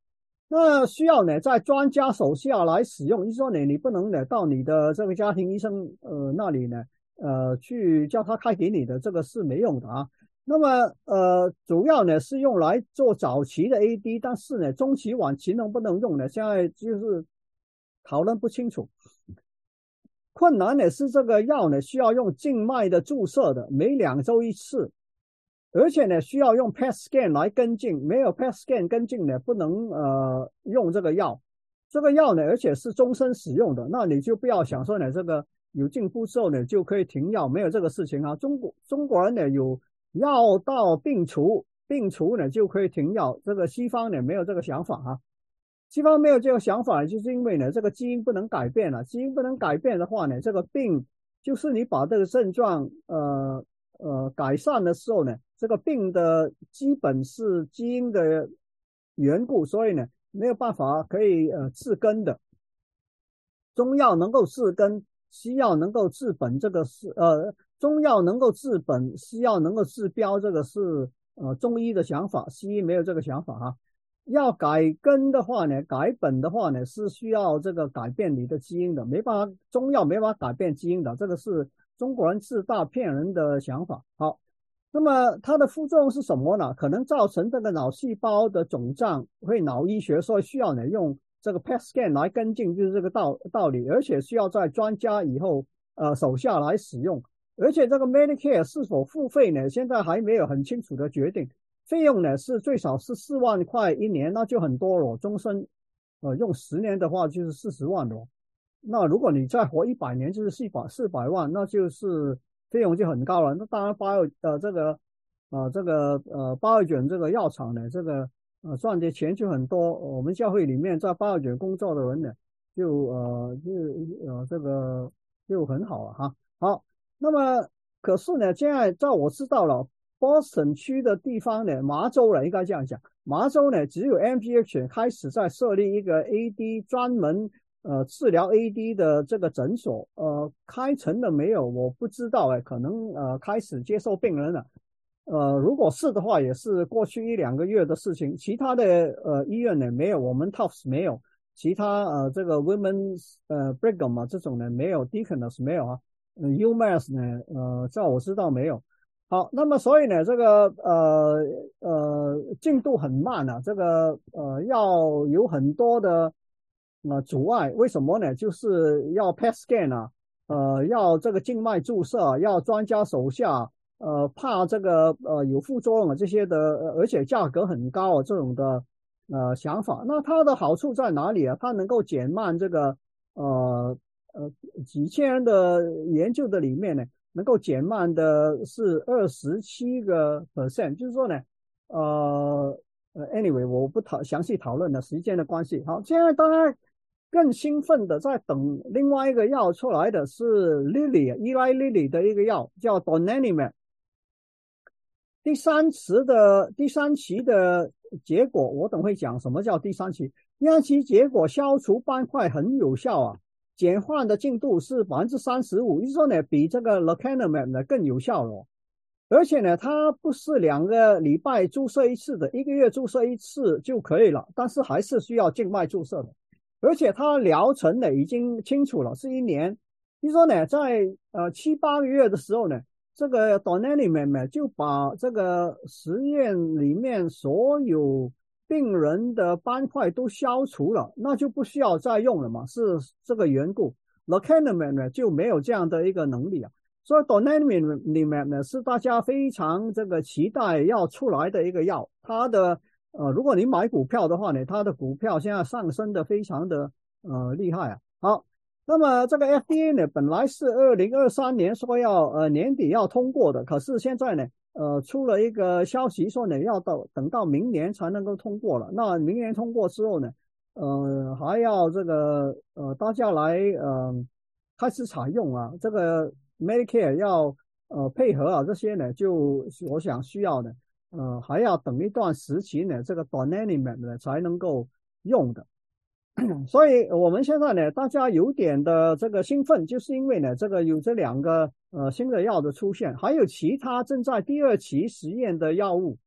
那需要呢，在专家手下来使用。就是说呢，你不能呢到你的这个家庭医生呃那里呢，呃去叫他开给你的，这个是没用的啊。那么呃，主要呢是用来做早期的 AD，但是呢，中期、晚期能不能用呢？现在就是讨论不清楚。困难呢是这个药呢需要用静脉的注射的，每两周一次。而且呢，需要用 PET scan 来跟进，没有 PET scan 跟进呢，不能呃用这个药。这个药呢，而且是终身使用的，那你就不要想说呢，这个有进步之后呢就可以停药，没有这个事情啊。中国中国人呢有药到病除，病除呢就可以停药。这个西方呢没有这个想法啊，西方没有这个想法，就是因为呢这个基因不能改变了，基因不能改变的话呢，这个病就是你把这个症状呃呃改善的时候呢。这个病的基本是基因的缘故，所以呢没有办法可以呃治根的。中药能够治根，西药能够治本，这个是呃中药能够治本，西药能够治标，这个是呃中医的想法，西医没有这个想法哈。要改根的话呢，改本的话呢，是需要这个改变你的基因的，没办法，中药没法改变基因的，这个是中国人自大骗人的想法。好。那么它的副作用是什么呢？可能造成这个脑细胞的肿胀，会脑医学所以需要呢用这个 PET scan 来跟进，就是这个道道理，而且需要在专家以后呃手下来使用，而且这个 Medicare 是否付费呢？现在还没有很清楚的决定，费用呢是最少是四万块一年，那就很多了，终身呃用十年的话就是四十万了，那如果你再活一百年就是四百四百万，那就是。费用就很高了，那当然八二呃这个呃这个呃八二卷这个药厂呢，这个呃赚的钱就很多。我们教会里面在八二卷工作的人呢，就呃就呃这个就很好了哈。好，那么可是呢，现在在我知道了，Boston 区的地方呢，麻州了应该这样讲，麻州呢只有 MPH 开始在设立一个 AD 专门。呃，治疗 AD 的这个诊所，呃，开成了没有？我不知道哎，可能呃开始接受病人了。呃，如果是的话，也是过去一两个月的事情。其他的呃医院呢没有，我们 Tufts 没有，其他呃这个 Women's 呃 Brigham 嘛这种呢没有，Deaconess 没有啊，呃 UMass 呢呃在我知道没有。好，那么所以呢，这个呃呃进度很慢啊，这个呃要有很多的呃阻碍，为什么呢？就是要 PET scan 啊，呃要这个静脉注射，要专家手下，呃怕这个呃有副作用啊这些的，而且价格很高啊这种的呃想法。那它的好处在哪里啊？它能够减慢这个呃呃几千人的研究的里面呢？能够减慢的是二十七个 percent，就是说呢，呃呃，anyway，我不讨详细讨论了，时间的关系。好，现在大家更兴奋的在等另外一个药出来的是 Lilly，依赖 Lily 的一个药叫 d o n a n i m a。第三期的第三期的结果，我等会讲什么叫第三期。第三期结果消除斑块很有效啊。减缓的进度是百分之三十五，就是说呢，比这个 lecanemab 呢更有效了。而且呢，它不是两个礼拜注射一次的，一个月注射一次就可以了，但是还是需要静脉注射的。而且它疗程呢已经清楚了，是一年。就说呢，在呃七八个月的时候呢，这个 donanemab 就把这个实验里面所有。病人的斑块都消除了，那就不需要再用了嘛，是这个缘故。Lecanemab 呢就没有这样的一个能力啊，所以 Donanemab 呢是大家非常这个期待要出来的一个药。它的呃，如果你买股票的话呢，它的股票现在上升的非常的呃厉害啊。好，那么这个 FDA 呢本来是二零二三年说要呃年底要通过的，可是现在呢。呃，出了一个消息说呢，要到等到明年才能够通过了。那明年通过之后呢，呃，还要这个呃，大家来呃开始采用啊，这个 Medicare 要呃配合啊，这些呢，就我想需要的，呃，还要等一段时期呢，这个 Donanemab 呢才能够用的。所以我们现在呢，大家有点的这个兴奋，就是因为呢，这个有这两个呃新的药的出现，还有其他正在第二期实验的药物。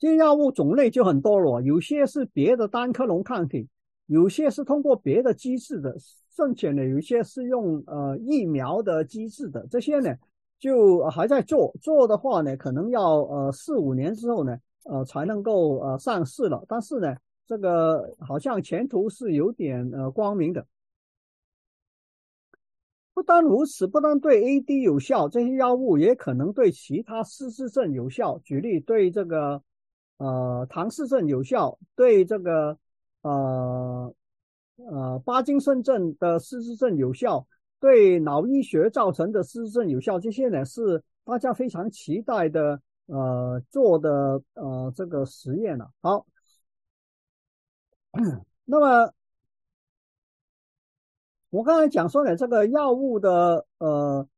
这药物种类就很多了，有些是别的单克隆抗体，有些是通过别的机制的，甚至呢，有一些是用呃疫苗的机制的。这些呢，就还在做，做的话呢，可能要呃四五年之后呢，呃才能够呃上市了。但是呢。这个好像前途是有点呃光明的。不单如此，不单对 AD 有效，这些药物也可能对其他失智症有效。举例，对这个呃唐氏症有效，对这个呃呃巴金森症的失智症有效，对脑医学造成的失症有效。这些呢是大家非常期待的呃做的呃这个实验了。好。那么，我刚才讲说呢，这个药物的呃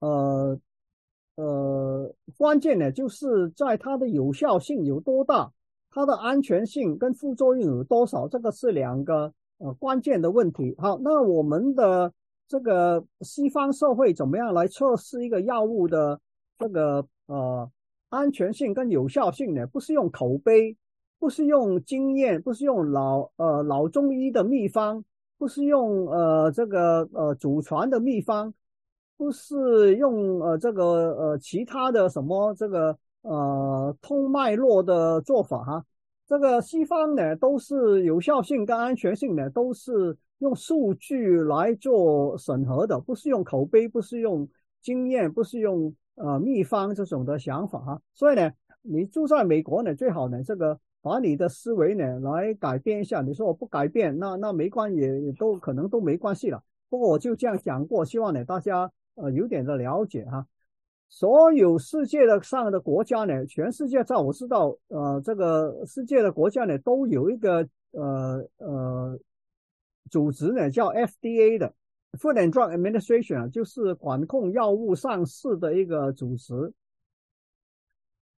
呃呃关键呢，就是在它的有效性有多大，它的安全性跟副作用有多少，这个是两个呃关键的问题。好，那我们的这个西方社会怎么样来测试一个药物的这个呃安全性跟有效性呢？不是用口碑。不是用经验，不是用老呃老中医的秘方，不是用呃这个呃祖传的秘方，不是用呃这个呃其他的什么这个呃通脉络的做法哈。这个西方呢都是有效性跟安全性呢都是用数据来做审核的，不是用口碑，不是用经验，不是用呃秘方这种的想法哈。所以呢，你住在美国呢，最好呢这个。把你的思维呢来改变一下。你说我不改变，那那没关也也都可能都没关系了。不过我就这样讲过，希望呢大家呃有点的了解哈。所有世界的上的国家呢，全世界在我知道呃这个世界的国家呢都有一个呃呃组织呢叫 FDA 的 Food and Drug Administration 就是管控药物上市的一个组织。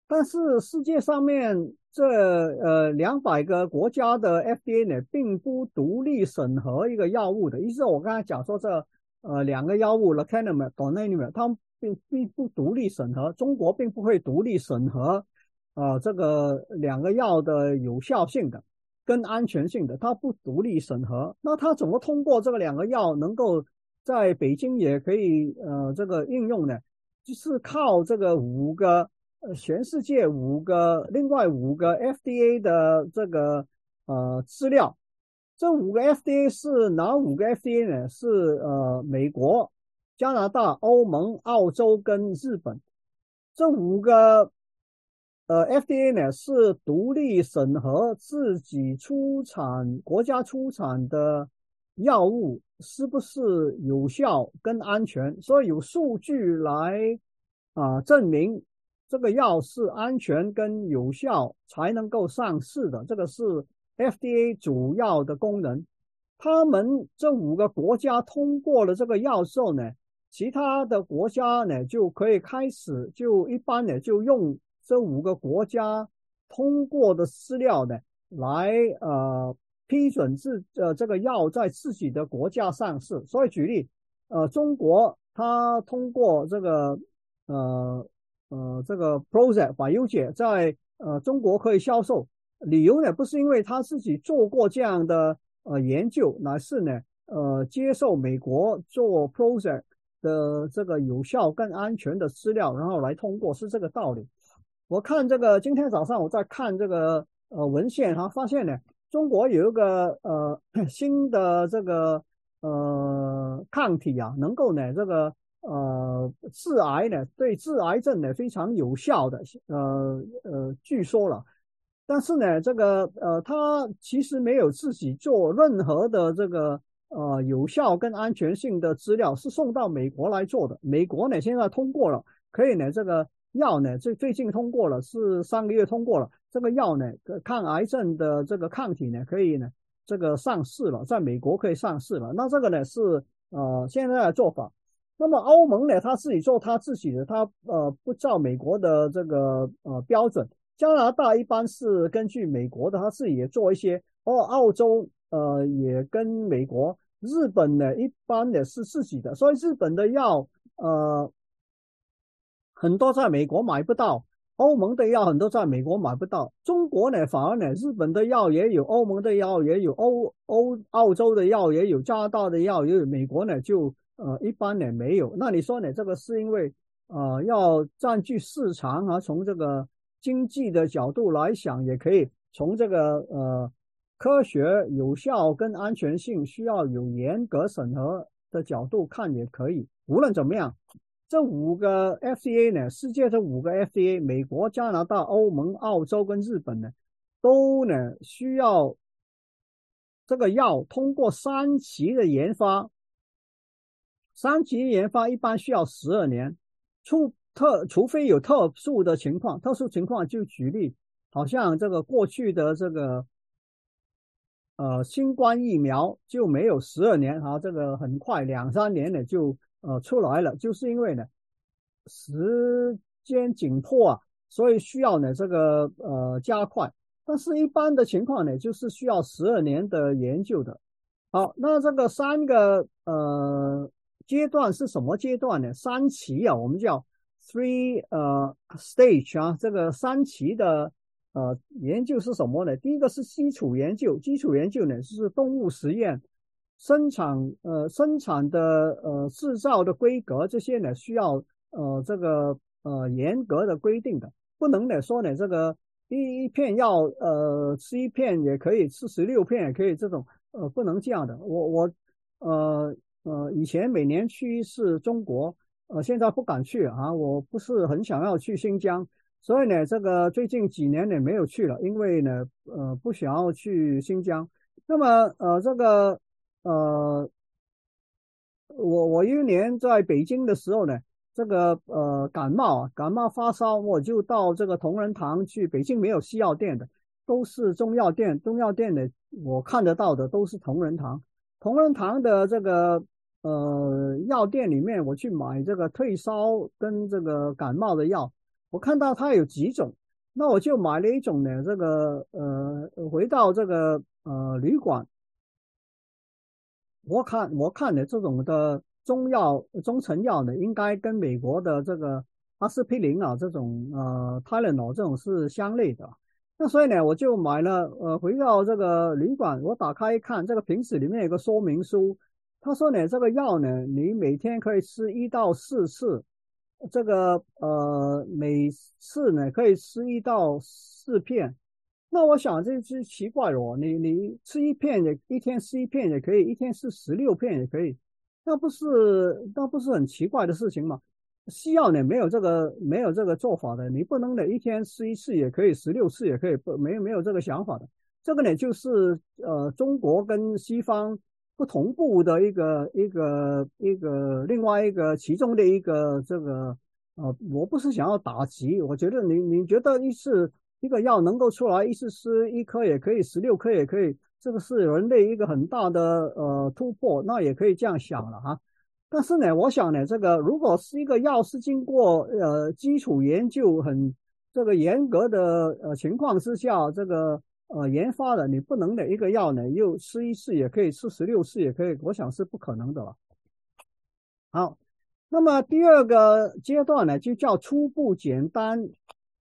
但是世界上面。这呃两百个国家的 FDA 呢，并不独立审核一个药物的意思。我刚才讲说这呃两个药物 lecanemab、donanemab，它们并并不独立审核。中国并不会独立审核啊这个两个药的有效性的跟安全性的，它不独立审核。那它怎么通过这个两个药能够在北京也可以呃这个应用呢？就是靠这个五个呃全世界五个另外五个 FDA 的这个呃资料，这五个 FDA 是哪五个 FDA 呢？是呃美国、加拿大、欧盟、澳洲跟日本这五个呃 FDA 呢是独立审核自己出产国家出产的药物。是不是有效跟安全？所以有数据来啊证明这个药是安全跟有效才能够上市的。这个是 FDA 主要的功能。他们这五个国家通过了这个药之后呢，其他的国家呢就可以开始就一般呢就用这五个国家通过的资料呢来呃。批准自呃这个药在自己的国家上市，所以举例，呃，中国它通过这个呃呃这个 Prozac 把优解在呃中国可以销售，理由呢不是因为他自己做过这样的呃研究，乃是呢呃接受美国做 Prozac 的这个有效更安全的资料，然后来通过是这个道理。我看这个今天早上我在看这个呃文献哈，发现呢。中国有一个呃新的这个呃抗体啊，能够呢这个呃致癌呢，对致癌症呢非常有效的呃呃，据说了，但是呢这个呃它其实没有自己做任何的这个呃有效跟安全性的资料，是送到美国来做的。美国呢现在通过了，可以呢这个药呢最最近通过了，是上个月通过了。这个药呢，抗癌症的这个抗体呢，可以呢，这个上市了，在美国可以上市了。那这个呢是呃现在的做法。那么欧盟呢，他自己做他自己的，他呃不照美国的这个呃标准。加拿大一般是根据美国的，他自己也做一些。哦，澳洲呃也跟美国，日本呢一般呢是自己的，所以日本的药呃很多在美国买不到。欧盟的药很多在美国买不到，中国呢反而呢，日本的药也有，欧盟的药也有，欧欧澳洲的药也有，加拿大的药也有，美国呢就呃一般呢没有。那你说呢？这个是因为呃要占据市场啊？从这个经济的角度来想，也可以从这个呃科学有效跟安全性需要有严格审核的角度看也可以。无论怎么样。这五个 FDA 呢，世界这五个 FDA，美国、加拿大、欧盟、澳洲跟日本呢，都呢需要这个药通过三期的研发，三期研发一般需要十二年，除特除非有特殊的情况，特殊情况就举例，好像这个过去的这个呃新冠疫苗就没有十二年哈，这个很快两三年呢就。呃，出来了，就是因为呢，时间紧迫啊，所以需要呢这个呃加快。但是，一般的情况呢，就是需要十二年的研究的。好，那这个三个呃阶段是什么阶段呢？三期啊，我们叫 three 呃 stage 啊，这个三期的呃研究是什么呢？第一个是基础研究，基础研究呢就是动物实验。生产呃生产的呃制造的规格这些呢需要呃这个呃严格的规定的，不能呢说呢这个一一片药呃吃一片也可以吃十六片也可以这种呃不能这样的。我我呃呃以前每年去一次中国呃现在不敢去啊，我不是很想要去新疆，所以呢这个最近几年呢没有去了，因为呢呃不想要去新疆。那么呃这个。呃，我我一年在北京的时候呢，这个呃感冒啊，感冒发烧，我就到这个同仁堂去。北京没有西药店的，都是中药店。中药店呢我看得到的都是同仁堂。同仁堂的这个呃药店里面，我去买这个退烧跟这个感冒的药，我看到它有几种，那我就买了一种呢。这个呃回到这个呃旅馆。我看我看的这种的中药中成药呢，应该跟美国的这个阿司匹林啊这种呃泰勒诺这种是相类的。那所以呢，我就买了呃回到这个旅馆，我打开一看，这个瓶子里面有个说明书，他说呢这个药呢，你每天可以吃一到四次，这个呃每次呢可以吃一到四片。那我想这是奇怪哦，你你吃一片也一天吃一片也可以，一天吃十六片也可以，那不是那不是很奇怪的事情吗？西药呢没有这个没有这个做法的，你不能呢一天吃一次也可以，十六次也可以，不没没有这个想法的。这个呢就是呃中国跟西方不同步的一个一个一个另外一个其中的一个这个呃，我不是想要打击，我觉得你你觉得一次。一个药能够出来，一次吃一颗也可以，十六颗也可以，这个是人类一个很大的呃突破，那也可以这样想了哈。但是呢，我想呢，这个如果是一个药是经过呃基础研究很这个严格的呃情况之下，这个呃研发的，你不能的一个药呢又吃一次也可以，吃十六次也可以，我想是不可能的了。好，那么第二个阶段呢，就叫初步简单。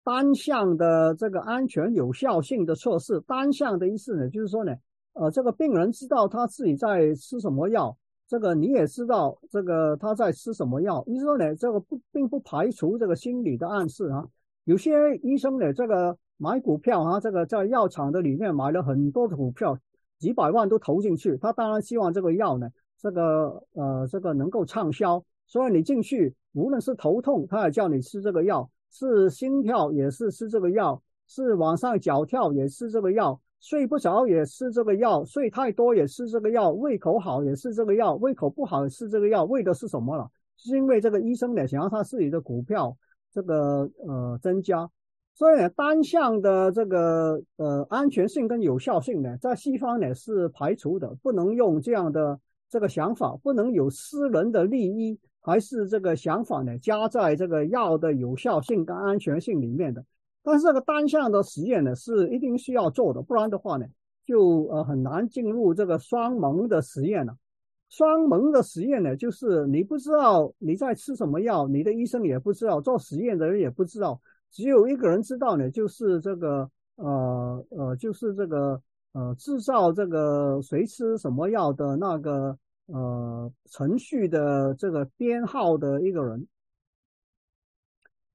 单项的这个安全有效性的测试，单项的意思呢，就是说呢，呃，这个病人知道他自己在吃什么药，这个你也知道这个他在吃什么药。医生呢，这个不并不排除这个心理的暗示啊。有些医生呢，这个买股票啊，这个在药厂的里面买了很多的股票，几百万都投进去，他当然希望这个药呢，这个呃这个能够畅销。所以你进去，无论是头痛，他也叫你吃这个药。是心跳也是吃这个药，是往上脚跳也吃这个药，睡不着也吃这个药，睡太多也吃这个药，胃口好也是这个药，胃口不好也是这个药，为的是什么了？是因为这个医生呢想要他自己的股票这个呃增加，所以呢单项的这个呃安全性跟有效性呢，在西方呢是排除的，不能用这样的这个想法，不能有私人的利益。还是这个想法呢，加在这个药的有效性跟安全性里面的。但是这个单向的实验呢，是一定需要做的，不然的话呢，就呃很难进入这个双盲的实验了。双盲的实验呢，就是你不知道你在吃什么药，你的医生也不知道，做实验的人也不知道，只有一个人知道呢，就是这个呃呃，就是这个呃制造这个谁吃什么药的那个。呃，程序的这个编号的一个人，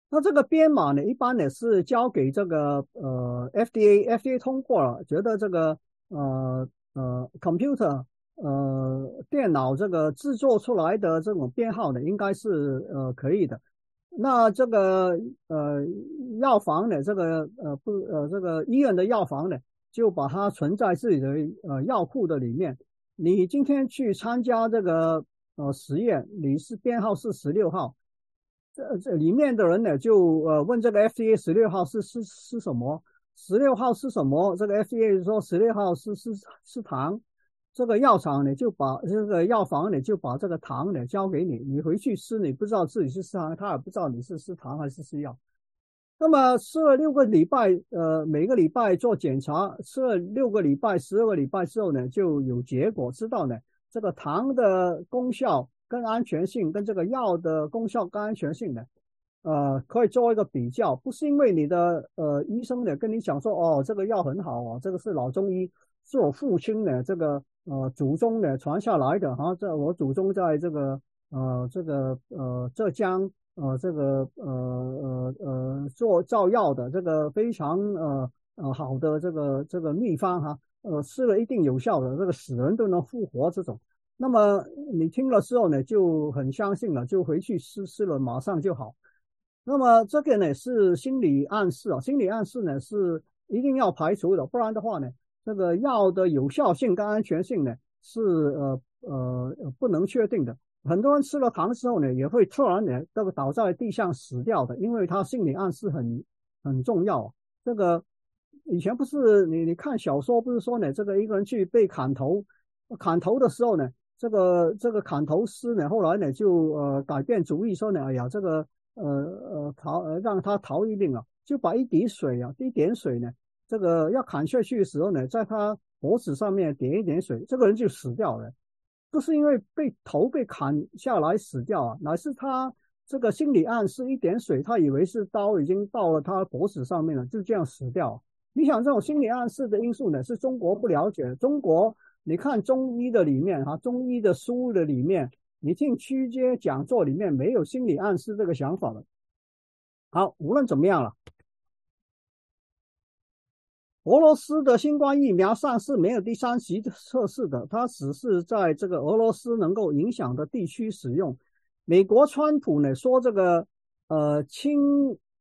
那这个编码呢，一般呢是交给这个呃 FDA，FDA 通过了，觉得这个呃呃 computer 呃电脑这个制作出来的这种编号呢，应该是呃可以的。那这个呃药房呢，这个呃不呃这个医院的药房呢，就把它存在自己的呃药库的里面。你今天去参加这个呃实验，你是编号是十六号，这这里面的人呢就呃问这个 FDA 十六号是是是什么？十六号是什么？这个 FDA 说十六号是是是糖，这个药厂呢就把这个药房呢就把这个糖呢交给你，你回去吃，你不知道自己是吃糖，他也不知道你是吃糖还是吃药。那么吃了六个礼拜，呃，每个礼拜做检查，吃了六个礼拜、十二个礼拜之后呢，就有结果，知道呢这个糖的功效跟安全性，跟这个药的功效跟安全性呢，呃，可以做一个比较。不是因为你的呃医生呢跟你讲说，哦，这个药很好啊，这个是老中医，是我父亲呢这个呃祖宗呢传下来的哈，这我祖宗在这个呃这个呃浙江。呃，这个呃呃呃做造药的这个非常呃呃好的这个这个秘方哈，呃吃了一定有效的，这个死人都能复活这种。那么你听了之后呢，就很相信了，就回去吃吃了，马上就好。那么这个呢是心理暗示啊，心理暗示呢是一定要排除的，不然的话呢，这个药的有效性跟安全性呢是呃呃不能确定的。很多人吃了糖之后呢，也会突然呢这个倒在地上死掉的，因为他心理暗示很很重要。这个以前不是你你看小说不是说呢，这个一个人去被砍头，砍头的时候呢，这个这个砍头师呢后来呢就呃改变主意说呢，哎呀这个呃呃逃让他逃一命啊，就把一滴水啊一点水呢，这个要砍下去的时候呢，在他脖子上面点一点水，这个人就死掉了。不是因为被头被砍下来死掉啊，乃是他这个心理暗示一点水，他以为是刀已经到了他脖子上面了，就这样死掉。你想这种心理暗示的因素呢，是中国不了解。中国你看中医的里面哈，中医的书的里面你听区街讲座里面没有心理暗示这个想法的。好，无论怎么样了，俄罗斯的新冠疫苗上市没有第三期测试的，它只是在这个俄罗斯能够影响的地区使用。美国川普呢说这个呃氢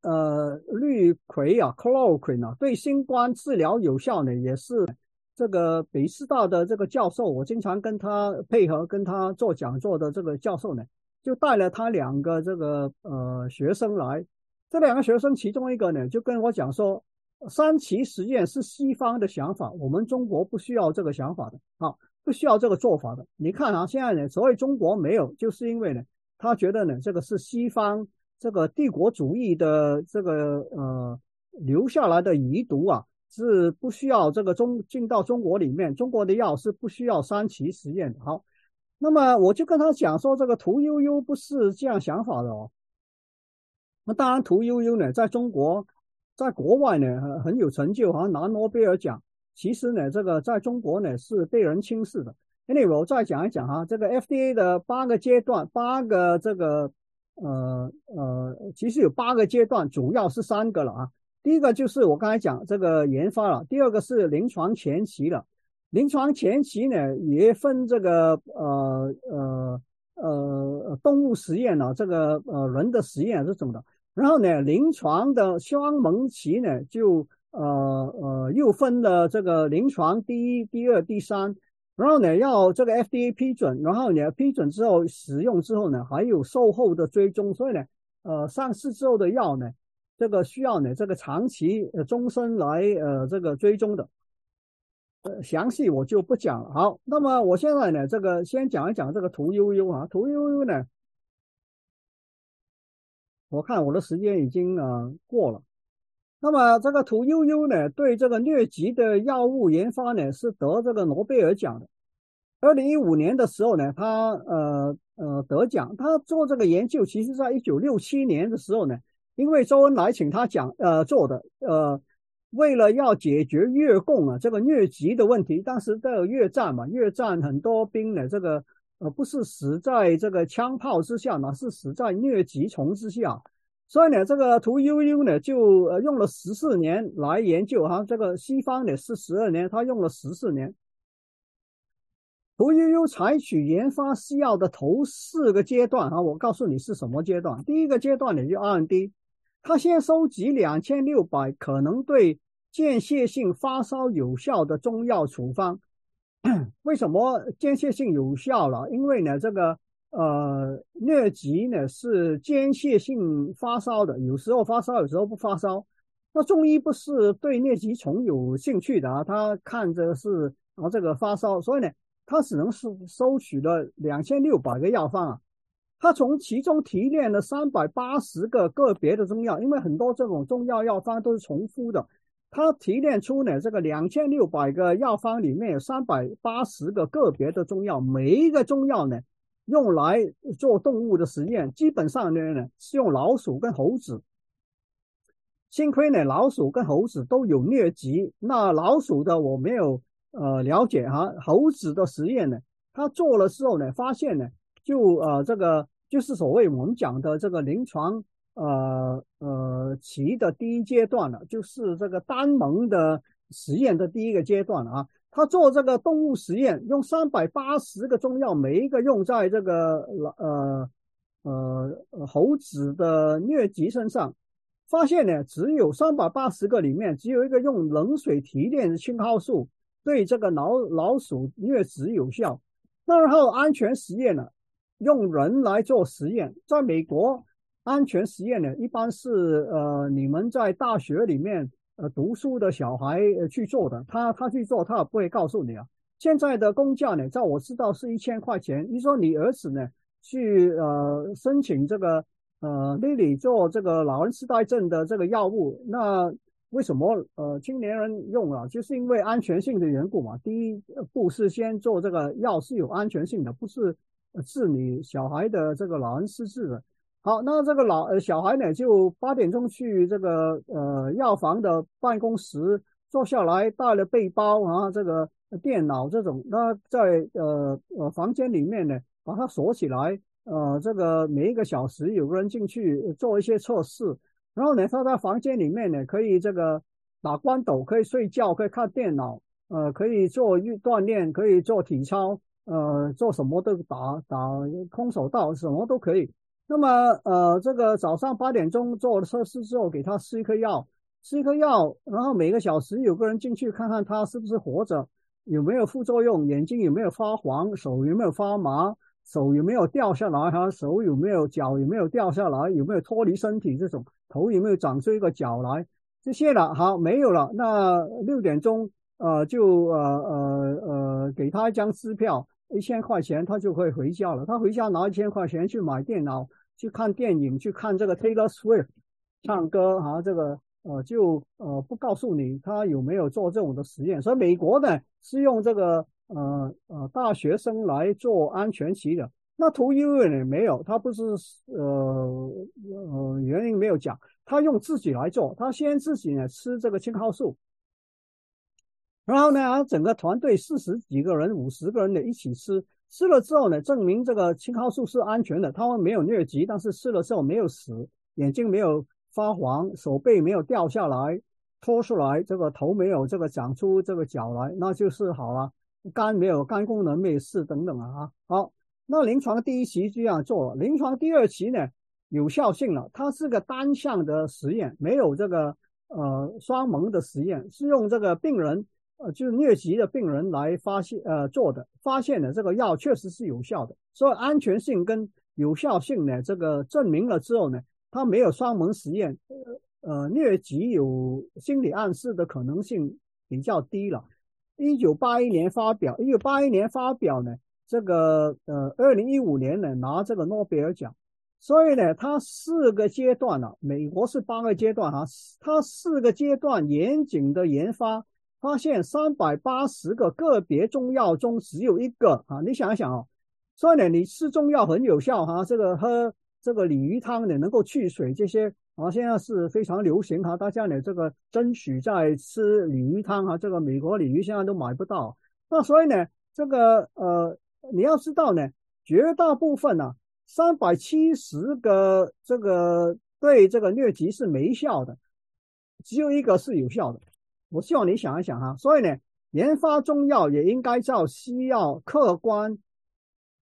呃氯喹啊 chloroquine 啊对新冠治疗有效呢，也是这个北师大的这个教授，我经常跟他配合跟他做讲座的这个教授呢，就带了他两个这个呃学生来。这两个学生其中一个呢，就跟我讲说，三期实验是西方的想法，我们中国不需要这个想法的啊，不需要这个做法的。你看啊，现在呢，所谓中国没有，就是因为呢，他觉得呢，这个是西方这个帝国主义的这个呃留下来的遗毒啊，是不需要这个中进到中国里面，中国的药是不需要三期实验的。好，那么我就跟他讲说，这个屠呦呦不是这样想法的哦。那当然，屠呦呦呢，在中国，在国外呢，很很有成就，好像拿诺贝尔奖。其实呢，这个在中国呢是被人轻视的。Anyway，我再讲一讲哈，这个 FDA 的八个阶段，八个这个呃呃，其实有八个阶段，主要是三个了啊。第一个就是我刚才讲这个研发了，第二个是临床前期了。临床前期呢也分这个呃呃呃动物实验了，这个呃人的实验这种的。然后呢，临床的双蒙期呢，就呃呃又分了这个临床第一、第二、第三。然后呢，要这个 FDA 批准，然后呢批准之后使用之后呢，还有售后的追踪。所以呢，呃，上市之后的药呢，这个需要呢这个长期呃终身来呃这个追踪的。呃，详细我就不讲了。好，那么我现在呢，这个先讲一讲这个屠呦呦啊，屠呦呦呢。我看我的时间已经呃过了，那么这个屠呦呦呢，对这个疟疾的药物研发呢是得这个诺贝尔奖的。二零一五年的时候呢，他呃呃得奖。他做这个研究，其实在一九六七年的时候呢，因为周恩来请他讲呃做的呃，为了要解决越共啊这个疟疾的问题，当时的越战嘛，越战很多兵呢这个。而不是死在这个枪炮之下，而是死在疟疾虫之下。所以呢，这个屠呦呦呢，就呃用了十四年来研究哈。这个西方呢是十二年，他用了十四年。屠呦呦采取研发西药的头四个阶段哈，我告诉你是什么阶段。第一个阶段呢就 R&D，他先收集两千六百可能对间歇性发烧有效的中药处方。为什么间歇性有效了？因为呢，这个呃疟疾呢是间歇性发烧的，有时候发烧，有时候不发烧。那中医不是对疟疾虫有兴趣的啊，他看着是啊这个发烧，所以呢，他只能是收取了两千六百个药方啊。他从其中提炼了三百八十个个别的中药，因为很多这种中药药方都是重复的。他提炼出呢，这个两千六百个药方里面有三百八十个个别的中药，每一个中药呢用来做动物的实验，基本上呢呢是用老鼠跟猴子。幸亏呢老鼠跟猴子都有疟疾，那老鼠的我没有呃了解哈，猴子的实验呢，他做了之后呢，发现呢就呃这个就是所谓我们讲的这个临床。呃呃，其的第一阶段了，就是这个单蒙的实验的第一个阶段了啊。他做这个动物实验，用三百八十个中药，每一个用在这个呃呃猴子的疟疾身上，发现呢，只有三百八十个里面，只有一个用冷水提炼的青蒿素对这个老老鼠疟疾有效。那然后安全实验呢，用人来做实验，在美国。安全实验呢，一般是呃你们在大学里面呃读书的小孩去做的，他他去做，他也不会告诉你啊。现在的工价呢，在我知道是一千块钱。你说你儿子呢去呃申请这个呃 Lily 做这个老人痴呆症的这个药物，那为什么呃青年人用啊？就是因为安全性的缘故嘛。第一步是先做这个药是有安全性的，不是治你小孩的这个老人失智的。好，那这个老呃小孩呢，就八点钟去这个呃药房的办公室坐下来，带了背包啊，这个电脑这种，那在呃呃房间里面呢，把它锁起来，呃，这个每一个小时有个人进去做一些测试，然后呢，他在房间里面呢可以这个打关斗，可以睡觉，可以看电脑，呃，可以做运锻炼，可以做体操，呃，做什么都打打空手道，什么都可以。那么，呃，这个早上八点钟做了测试之后，给他吃一颗药，吃一颗药，然后每个小时有个人进去看看他是不是活着，有没有副作用，眼睛有没有发黄，手有没有发麻，手有没有掉下来，哈，手有没有，脚有没有掉下来，有没有脱离身体，这种头有没有长出一个角来，这些了，好，没有了，那六点钟，呃，就呃呃呃，给他一张支票，一千块钱，他就可以回家了。他回家拿一千块钱去买电脑。去看电影，去看这个 Taylor Swift 唱歌啊，这个呃就呃不告诉你他有没有做这种的实验。所以美国呢是用这个呃呃大学生来做安全期的。那图医院呢没有，他不是呃呃原因没有讲，他用自己来做，他先自己呢吃这个青蒿素，然后呢整个团队四十几个人、五十个人的一起吃。吃了之后呢，证明这个青蒿素是安全的，它们没有疟疾，但是吃了之后没有死，眼睛没有发黄，手背没有掉下来脱出来，这个头没有这个长出这个角来，那就是好了。肝没有肝功能没事等等啊，好，那临床第一期这样做了，临床第二期呢有效性了，它是个单向的实验，没有这个呃双盲的实验，是用这个病人。呃，就是疟疾的病人来发现呃做的，发现的这个药确实是有效的，所以安全性跟有效性呢，这个证明了之后呢，它没有双盲实验，呃，疟疾有心理暗示的可能性比较低了。一九八一年发表，一九八一年发表呢，这个呃，二零一五年呢拿这个诺贝尔奖，所以呢，它四个阶段了，美国是八个阶段哈，它四个阶段严谨的研发。发现三百八十个个别中药中只有一个啊！你想一想哦，所以呢，你吃中药很有效哈。这个喝这个鲤鱼汤呢，能够去水这些啊，现在是非常流行哈。大家呢，这个争取在吃鲤鱼汤哈。这个美国鲤鱼现在都买不到，那所以呢，这个呃，你要知道呢，绝大部分呢，三百七十个这个对这个疟疾是没效的，只有一个是有效的。我希望你想一想哈，所以呢，研发中药也应该照西药客观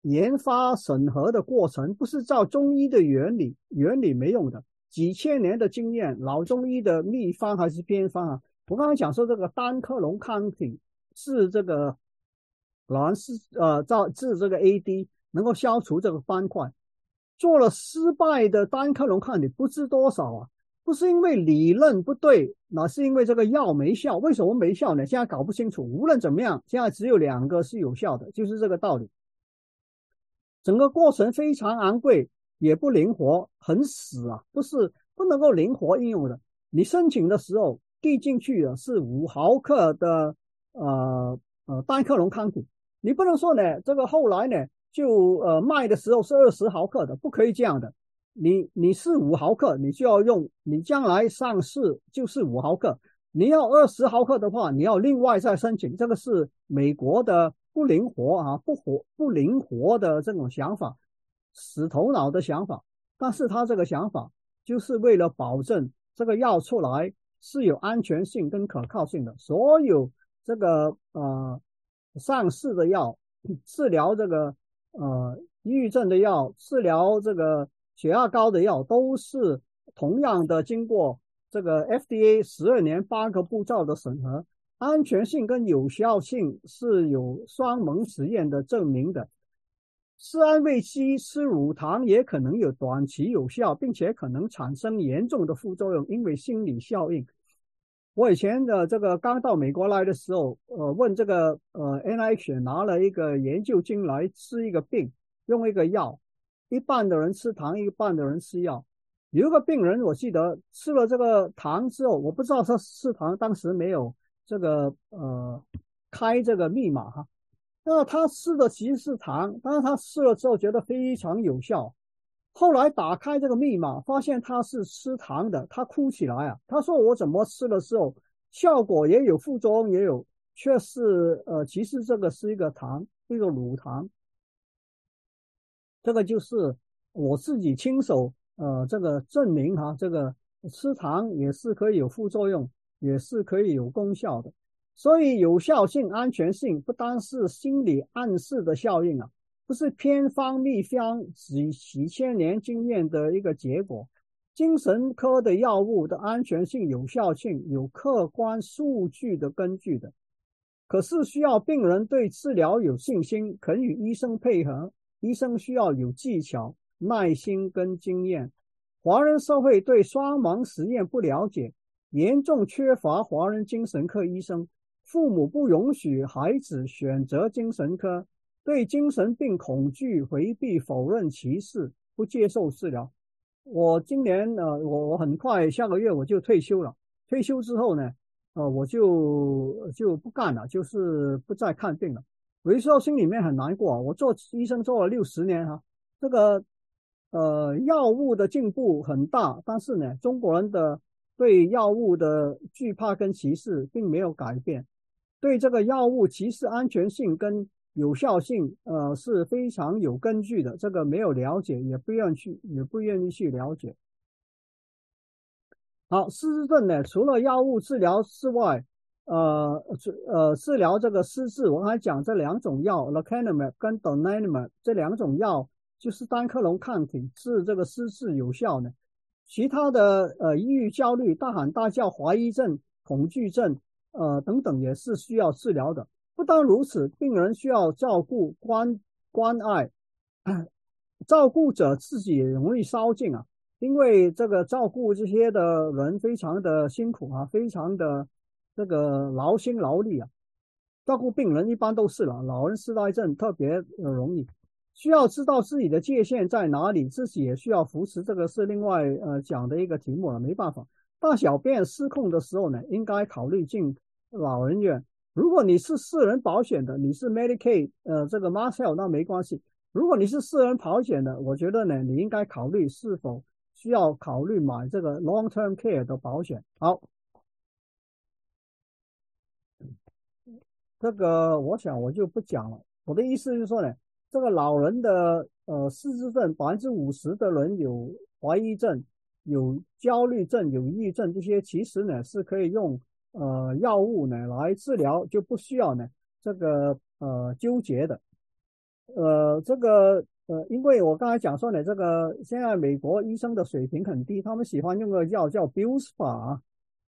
研发审核的过程，不是照中医的原理，原理没用的。几千年的经验，老中医的秘方还是偏方啊？我刚才讲说这个单克隆抗体治这个老是呃造治这个 AD 能够消除这个斑块，做了失败的单克隆抗体不知多少啊。不是因为理论不对，那是因为这个药没效。为什么没效呢？现在搞不清楚。无论怎么样，现在只有两个是有效的，就是这个道理。整个过程非常昂贵，也不灵活，很死啊，不是不能够灵活应用的。你申请的时候递进去的是五毫克的呃呃单克隆抗体，你不能说呢，这个后来呢就呃卖的时候是二十毫克的，不可以这样的。你你是五毫克，你就要用，你将来上市就是五毫克。你要二十毫克的话，你要另外再申请。这个是美国的不灵活啊，不活不灵活的这种想法，死头脑的想法。但是他这个想法就是为了保证这个药出来是有安全性跟可靠性的。所有这个呃上市的药，治疗这个呃抑郁症的药，治疗这个。血压高的药都是同样的，经过这个 FDA 十二年八个步骤的审核，安全性跟有效性是有双盲实验的证明的。吃安慰剂、吃乳糖也可能有短期有效，并且可能产生严重的副作用，因为心理效应。我以前的这个刚到美国来的时候，呃，问这个呃 NIH 拿了一个研究金来吃一个病，用一个药。一半的人吃糖，一半的人吃药。有一个病人，我记得吃了这个糖之后，我不知道他吃糖当时没有这个呃开这个密码哈。那他吃的其实是糖，但是他吃了之后觉得非常有效。后来打开这个密码，发现他是吃糖的，他哭起来啊。他说我怎么吃的时候效果也有，副作用也有，却是呃其实这个是一个糖，一个乳糖。这个就是我自己亲手呃这个证明哈，这个吃糖也是可以有副作用，也是可以有功效的。所以有效性、安全性不单是心理暗示的效应啊，不是偏方秘方几几千年经验的一个结果。精神科的药物的安全性、有效性有客观数据的根据的，可是需要病人对治疗有信心，肯与医生配合。医生需要有技巧、耐心跟经验。华人社会对双盲实验不了解，严重缺乏华人精神科医生。父母不允许孩子选择精神科，对精神病恐惧、回避、否认、歧视，不接受治疗。我今年呃，我我很快下个月我就退休了。退休之后呢，呃，我就就不干了，就是不再看病了。有时候心里面很难过。我做医生做了六十年哈，这个呃药物的进步很大，但是呢，中国人的对药物的惧怕跟歧视并没有改变。对这个药物歧视安全性跟有效性，呃是非常有根据的。这个没有了解，也不愿去，也不愿意去了解。好，失智症呢，除了药物治疗之外，呃，治呃治疗这个失智，我还讲这两种药，lecanemab 跟 donanemab 这两种药就是单克隆抗体，治这个失智有效的。其他的呃，抑郁、焦虑、大喊大叫、怀疑症、恐惧症。呃，等等也是需要治疗的。不单如此，病人需要照顾、关关爱，照顾者自己也容易烧尽啊。因为这个照顾这些的人非常的辛苦啊，非常的这个劳心劳力啊。照顾病人一般都是了，老人痴呆症特别容易，需要知道自己的界限在哪里，自己也需要扶持。这个是另外呃讲的一个题目了，没办法。大小便失控的时候呢，应该考虑进。老人院，如果你是私人保险的，你是 Medicaid，呃，这个 m a s h e l 那没关系。如果你是私人保险的，我觉得呢，你应该考虑是否需要考虑买这个 Long-term care 的保险。好，这个我想我就不讲了。我的意思就是说呢，这个老人的呃失智症，百分之五十的人有怀疑症、有焦虑症、有抑郁症，这些其实呢是可以用。呃，药物呢来治疗就不需要呢这个呃纠结的，呃，这个呃，因为我刚才讲说呢，这个现在美国医生的水平很低，他们喜欢用个药叫 b u s p a 啊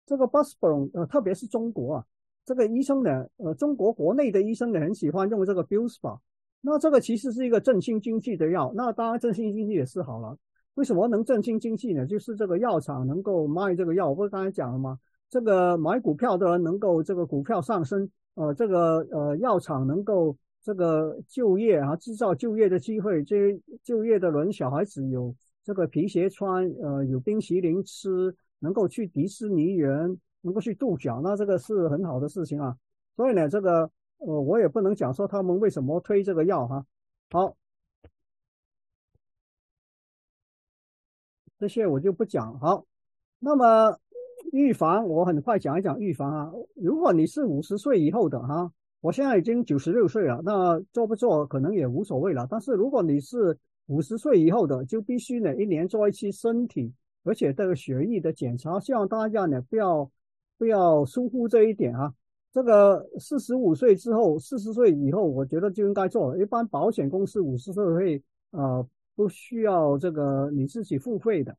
这个 b u s p a 呃，特别是中国啊，这个医生呢，呃，中国国内的医生呢很喜欢用这个 b u s p a 那这个其实是一个振兴经济的药，那当然振兴经济也是好了，为什么能振兴经济呢？就是这个药厂能够卖这个药，我不是刚才讲了吗？这个买股票的人能够这个股票上升，呃，这个呃药厂能够这个就业啊，制造就业的机会，这些就业的人小孩子有这个皮鞋穿，呃，有冰淇淋吃，能够去迪士尼园，能够去度假，那这个是很好的事情啊。所以呢，这个呃我也不能讲说他们为什么推这个药哈。好，这些我就不讲。好，那么。预防，我很快讲一讲预防啊。如果你是五十岁以后的哈，我现在已经九十六岁了，那做不做可能也无所谓了。但是如果你是五十岁以后的，就必须呢一年做一期身体，而且这个血液的检查。希望大家呢不要不要疏忽这一点啊。这个四十五岁之后，四十岁以后，我觉得就应该做了。一般保险公司五十岁会呃不需要这个你自己付费的。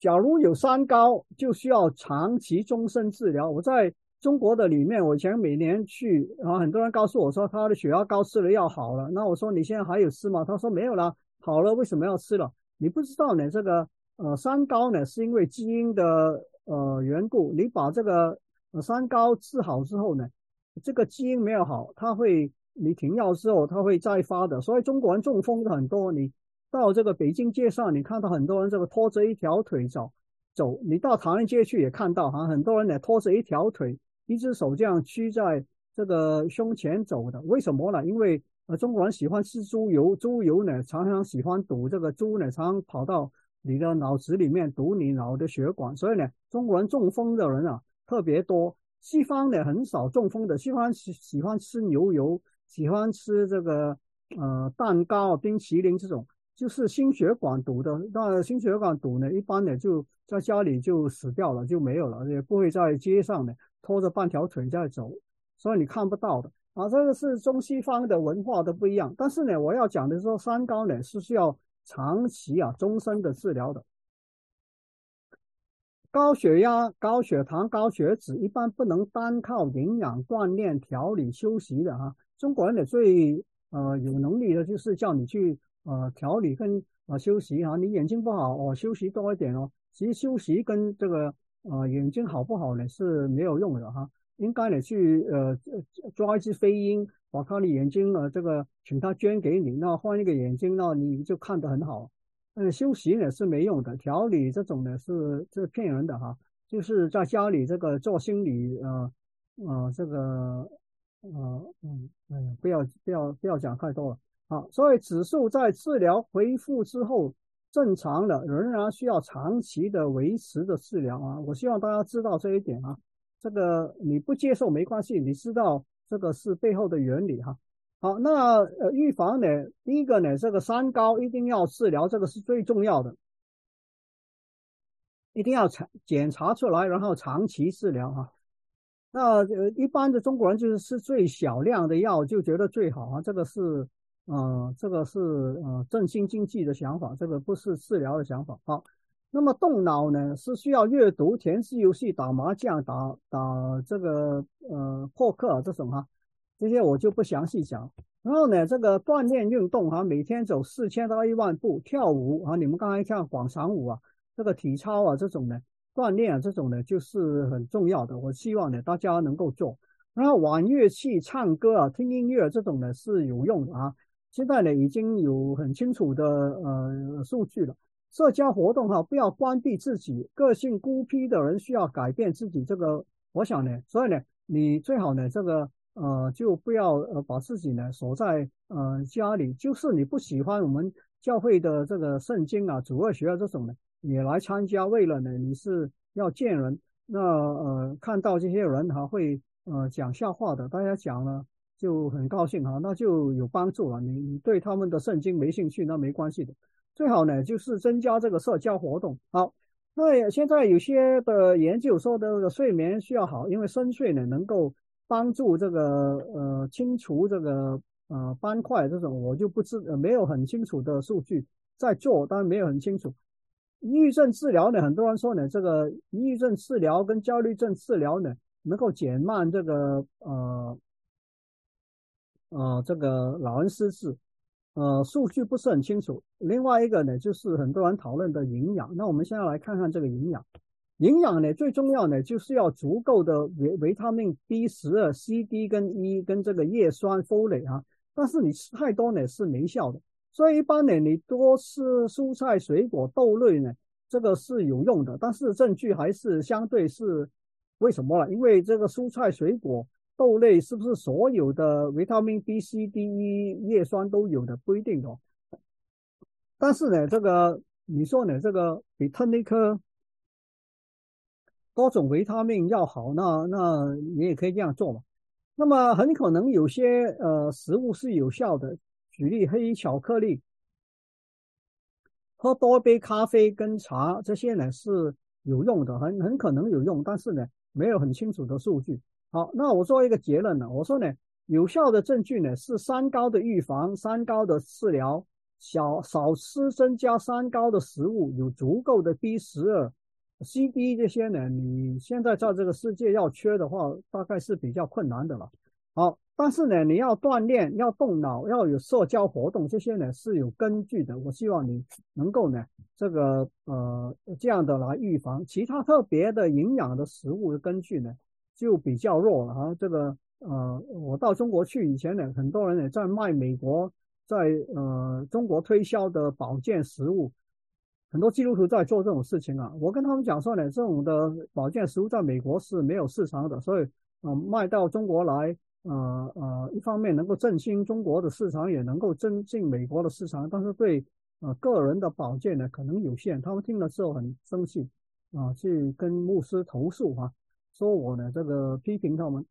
假如有三高，就需要长期终身治疗。我在中国的里面，我以前每年去，然后很多人告诉我说他的血压高吃了药好了。那我说你现在还有吃吗？他说没有了，好了，为什么要吃了？你不知道呢？这个呃三高呢是因为基因的呃缘故。你把这个三高治好之后呢，这个基因没有好，它会你停药之后它会再发的。所以中国人中风的很多，你。到这个北京街上，你看到很多人这个拖着一条腿走走。你到唐人街去也看到哈，很多人呢拖着一条腿，一只手这样屈在这个胸前走的。为什么呢？因为呃中国人喜欢吃猪油，猪油呢常常喜欢堵这个猪呢，常常跑到你的脑子里面堵你脑的血管，所以呢中国人中风的人啊特别多。西方呢很少中风的，西方喜喜欢吃牛油，喜欢吃这个。呃蛋糕、冰淇淋这种，就是心血管堵的。那心血管堵呢，一般呢就在家里就死掉了，就没有了，也不会在街上呢拖着半条腿在走，所以你看不到的。啊，这个是中西方的文化的不一样。但是呢，我要讲的是说，三高呢是需要长期啊、终身的治疗的。高血压、高血糖、高血脂一般不能单靠营养、锻炼、调理、休息的哈。中国人的最呃有能力的就是叫你去呃调理跟呃休息哈。你眼睛不好哦，休息多一点哦。其实休息跟这个呃眼睛好不好呢是没有用的哈。应该呢去呃抓一只飞鹰，把他的眼睛呢这个请他捐给你，那换一个眼睛，那你就看得很好。嗯，休息呢是没用的，调理这种呢是是骗人的哈，就是在家里这个做心理呃呃这个呃嗯哎呀不要不要不要讲太多。了啊，所以指数在治疗恢复之后正常的，仍然需要长期的维持的治疗啊，我希望大家知道这一点啊，这个你不接受没关系，你知道这个是背后的原理哈。好，那呃，预防呢？第一个呢，这个三高一定要治疗，这个是最重要的，一定要查检查出来，然后长期治疗哈。那呃，一般的中国人就是吃最小量的药就觉得最好啊，这个是呃，这个是呃振兴经济的想法，这个不是治疗的想法。好，那么动脑呢，是需要阅读、填字游戏、打麻将、打打这个呃扑克这种哈。这些我就不详细讲。然后呢，这个锻炼运动哈，每天走四千到一万步，跳舞啊，你们刚才跳广场舞啊，这个体操啊，这种呢锻炼啊，这种呢就是很重要的。我希望呢大家能够做。然后玩乐器、唱歌啊、听音乐这种呢是有用的啊。现在呢已经有很清楚的呃数据了。社交活动哈，不要关闭自己。个性孤僻的人需要改变自己。这个我想呢，所以呢，你最好呢这个。呃，就不要呃把自己呢锁在呃家里，就是你不喜欢我们教会的这个圣经啊、主二学啊这种呢，也来参加。为了呢，你是要见人，那呃看到这些人还会呃讲笑话的，大家讲了就很高兴哈，那就有帮助了。你你对他们的圣经没兴趣，那没关系的。最好呢就是增加这个社交活动。好，那现在有些的研究说的睡眠需要好，因为深睡呢能够。帮助这个呃清除这个呃斑块这种，我就不知没有很清楚的数据在做，但没有很清楚。抑郁症治疗呢，很多人说呢，这个抑郁症治疗跟焦虑症治疗呢，能够减慢这个呃呃这个老人失智，呃数据不是很清楚。另外一个呢，就是很多人讨论的营养，那我们现在来看看这个营养。营养呢，最重要呢，就是要足够的维维他命 B 十二、C、D 跟 E 跟这个叶酸、folate 啊。但是你吃太多呢是没效的，所以一般呢，你多吃蔬菜、水果、豆类呢，这个是有用的。但是证据还是相对是为什么呢？因为这个蔬菜、水果、豆类是不是所有的维他命 B、C、D、E、叶酸都有的不一定哦。但是呢，这个你说呢，这个比特内科。多种维他命要好，那那你也可以这样做嘛。那么很可能有些呃食物是有效的，举例黑巧克力，喝多杯咖啡跟茶这些呢是有用的，很很可能有用，但是呢没有很清楚的数据。好，那我做一个结论呢，我说呢有效的证据呢是三高的预防、三高的治疗，小少吃增加三高的食物，有足够的 B 十二。C、D 这些呢，你现在在这个世界要缺的话，大概是比较困难的了。好，但是呢，你要锻炼，要动脑，要有社交活动，这些呢是有根据的。我希望你能够呢，这个呃这样的来预防。其他特别的营养的食物的根据呢，就比较弱了啊。这个呃，我到中国去以前呢，很多人也在卖美国在呃中国推销的保健食物。很多基督徒在做这种事情啊，我跟他们讲说呢，这种的保健食物在美国是没有市场的，所以，呃，卖到中国来，呃呃，一方面能够振兴中国的市场，也能够增进美国的市场，但是对呃个人的保健呢可能有限。他们听了之后很生气，啊，去跟牧师投诉哈，说我呢这个批评他们。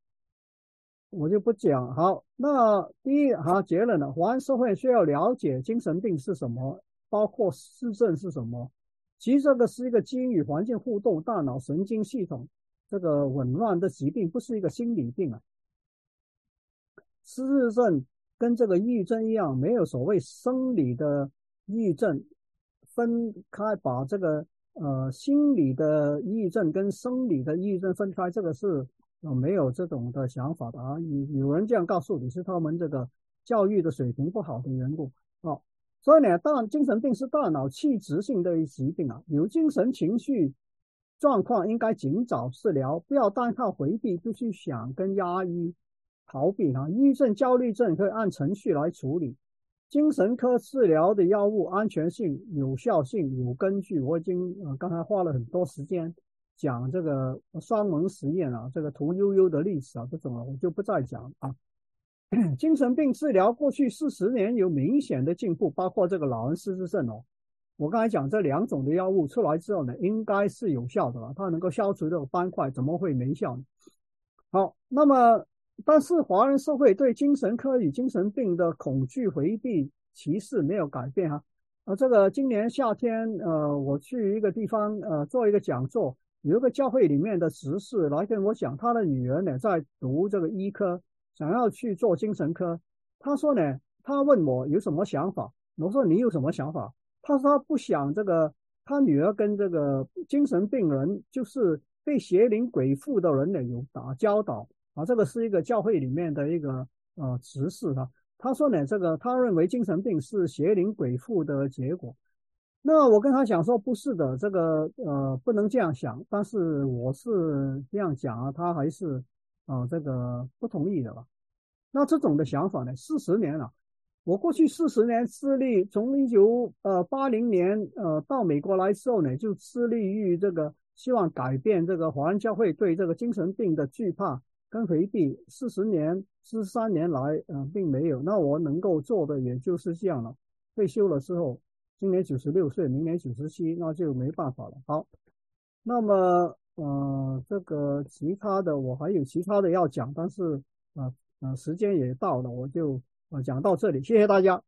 我就不讲。好，那第一，好结论了，华人社会需要了解精神病是什么，包括失症是什么。其实这个是一个基于环境互动、大脑神经系统这个紊乱的疾病，不是一个心理病啊。失智症跟这个抑郁症一样，没有所谓生理的抑郁症，分开把这个呃心理的抑郁症跟生理的抑郁症分开，这个是呃没有这种的想法的啊。有有人这样告诉你是他们这个教育的水平不好的缘故啊。所以呢，大精神病是大脑器质性的疾病啊，有精神情绪状况应该尽早治疗，不要单靠回避，必须想跟压抑、逃避啊。抑郁症、焦虑症可以按程序来处理。精神科治疗的药物安全性、有效性有根据，我已经呃刚才花了很多时间讲这个双盲实验啊，这个屠呦呦的历史啊，这种啊我就不再讲啊。精神病治疗过去四十年有明显的进步，包括这个老人失智症哦。我刚才讲这两种的药物出来之后呢，应该是有效的了，它能够消除这个斑块，怎么会没效呢？好，那么但是华人社会对精神科与精神病的恐惧、回避、歧视没有改变哈。呃，这个今年夏天，呃，我去一个地方，呃，做一个讲座，有一个教会里面的执事来跟我讲，他的女儿呢在读这个医科。想要去做精神科，他说呢，他问我有什么想法，我说你有什么想法？他说他不想这个，他女儿跟这个精神病人，就是被邪灵鬼附的人呢有打交道啊，这个是一个教会里面的一个呃执事他他说呢，这个他认为精神病是邪灵鬼附的结果。那我跟他讲说不是的，这个呃不能这样想，但是我是这样讲啊，他还是。啊，这个不同意的吧？那这种的想法呢？四十年了，我过去四十年致力，从一九呃八零年呃到美国来之后呢，就致力于这个希望改变这个华人教会对这个精神病的惧怕跟回避。四十年十三年来，嗯，并没有。那我能够做的也就是这样了。退休了之后，今年九十六岁，明年九十七，那就没办法了。好，那么。呃，这个其他的我还有其他的要讲，但是啊，呃，时间也到了，我就呃讲到这里，谢谢大家。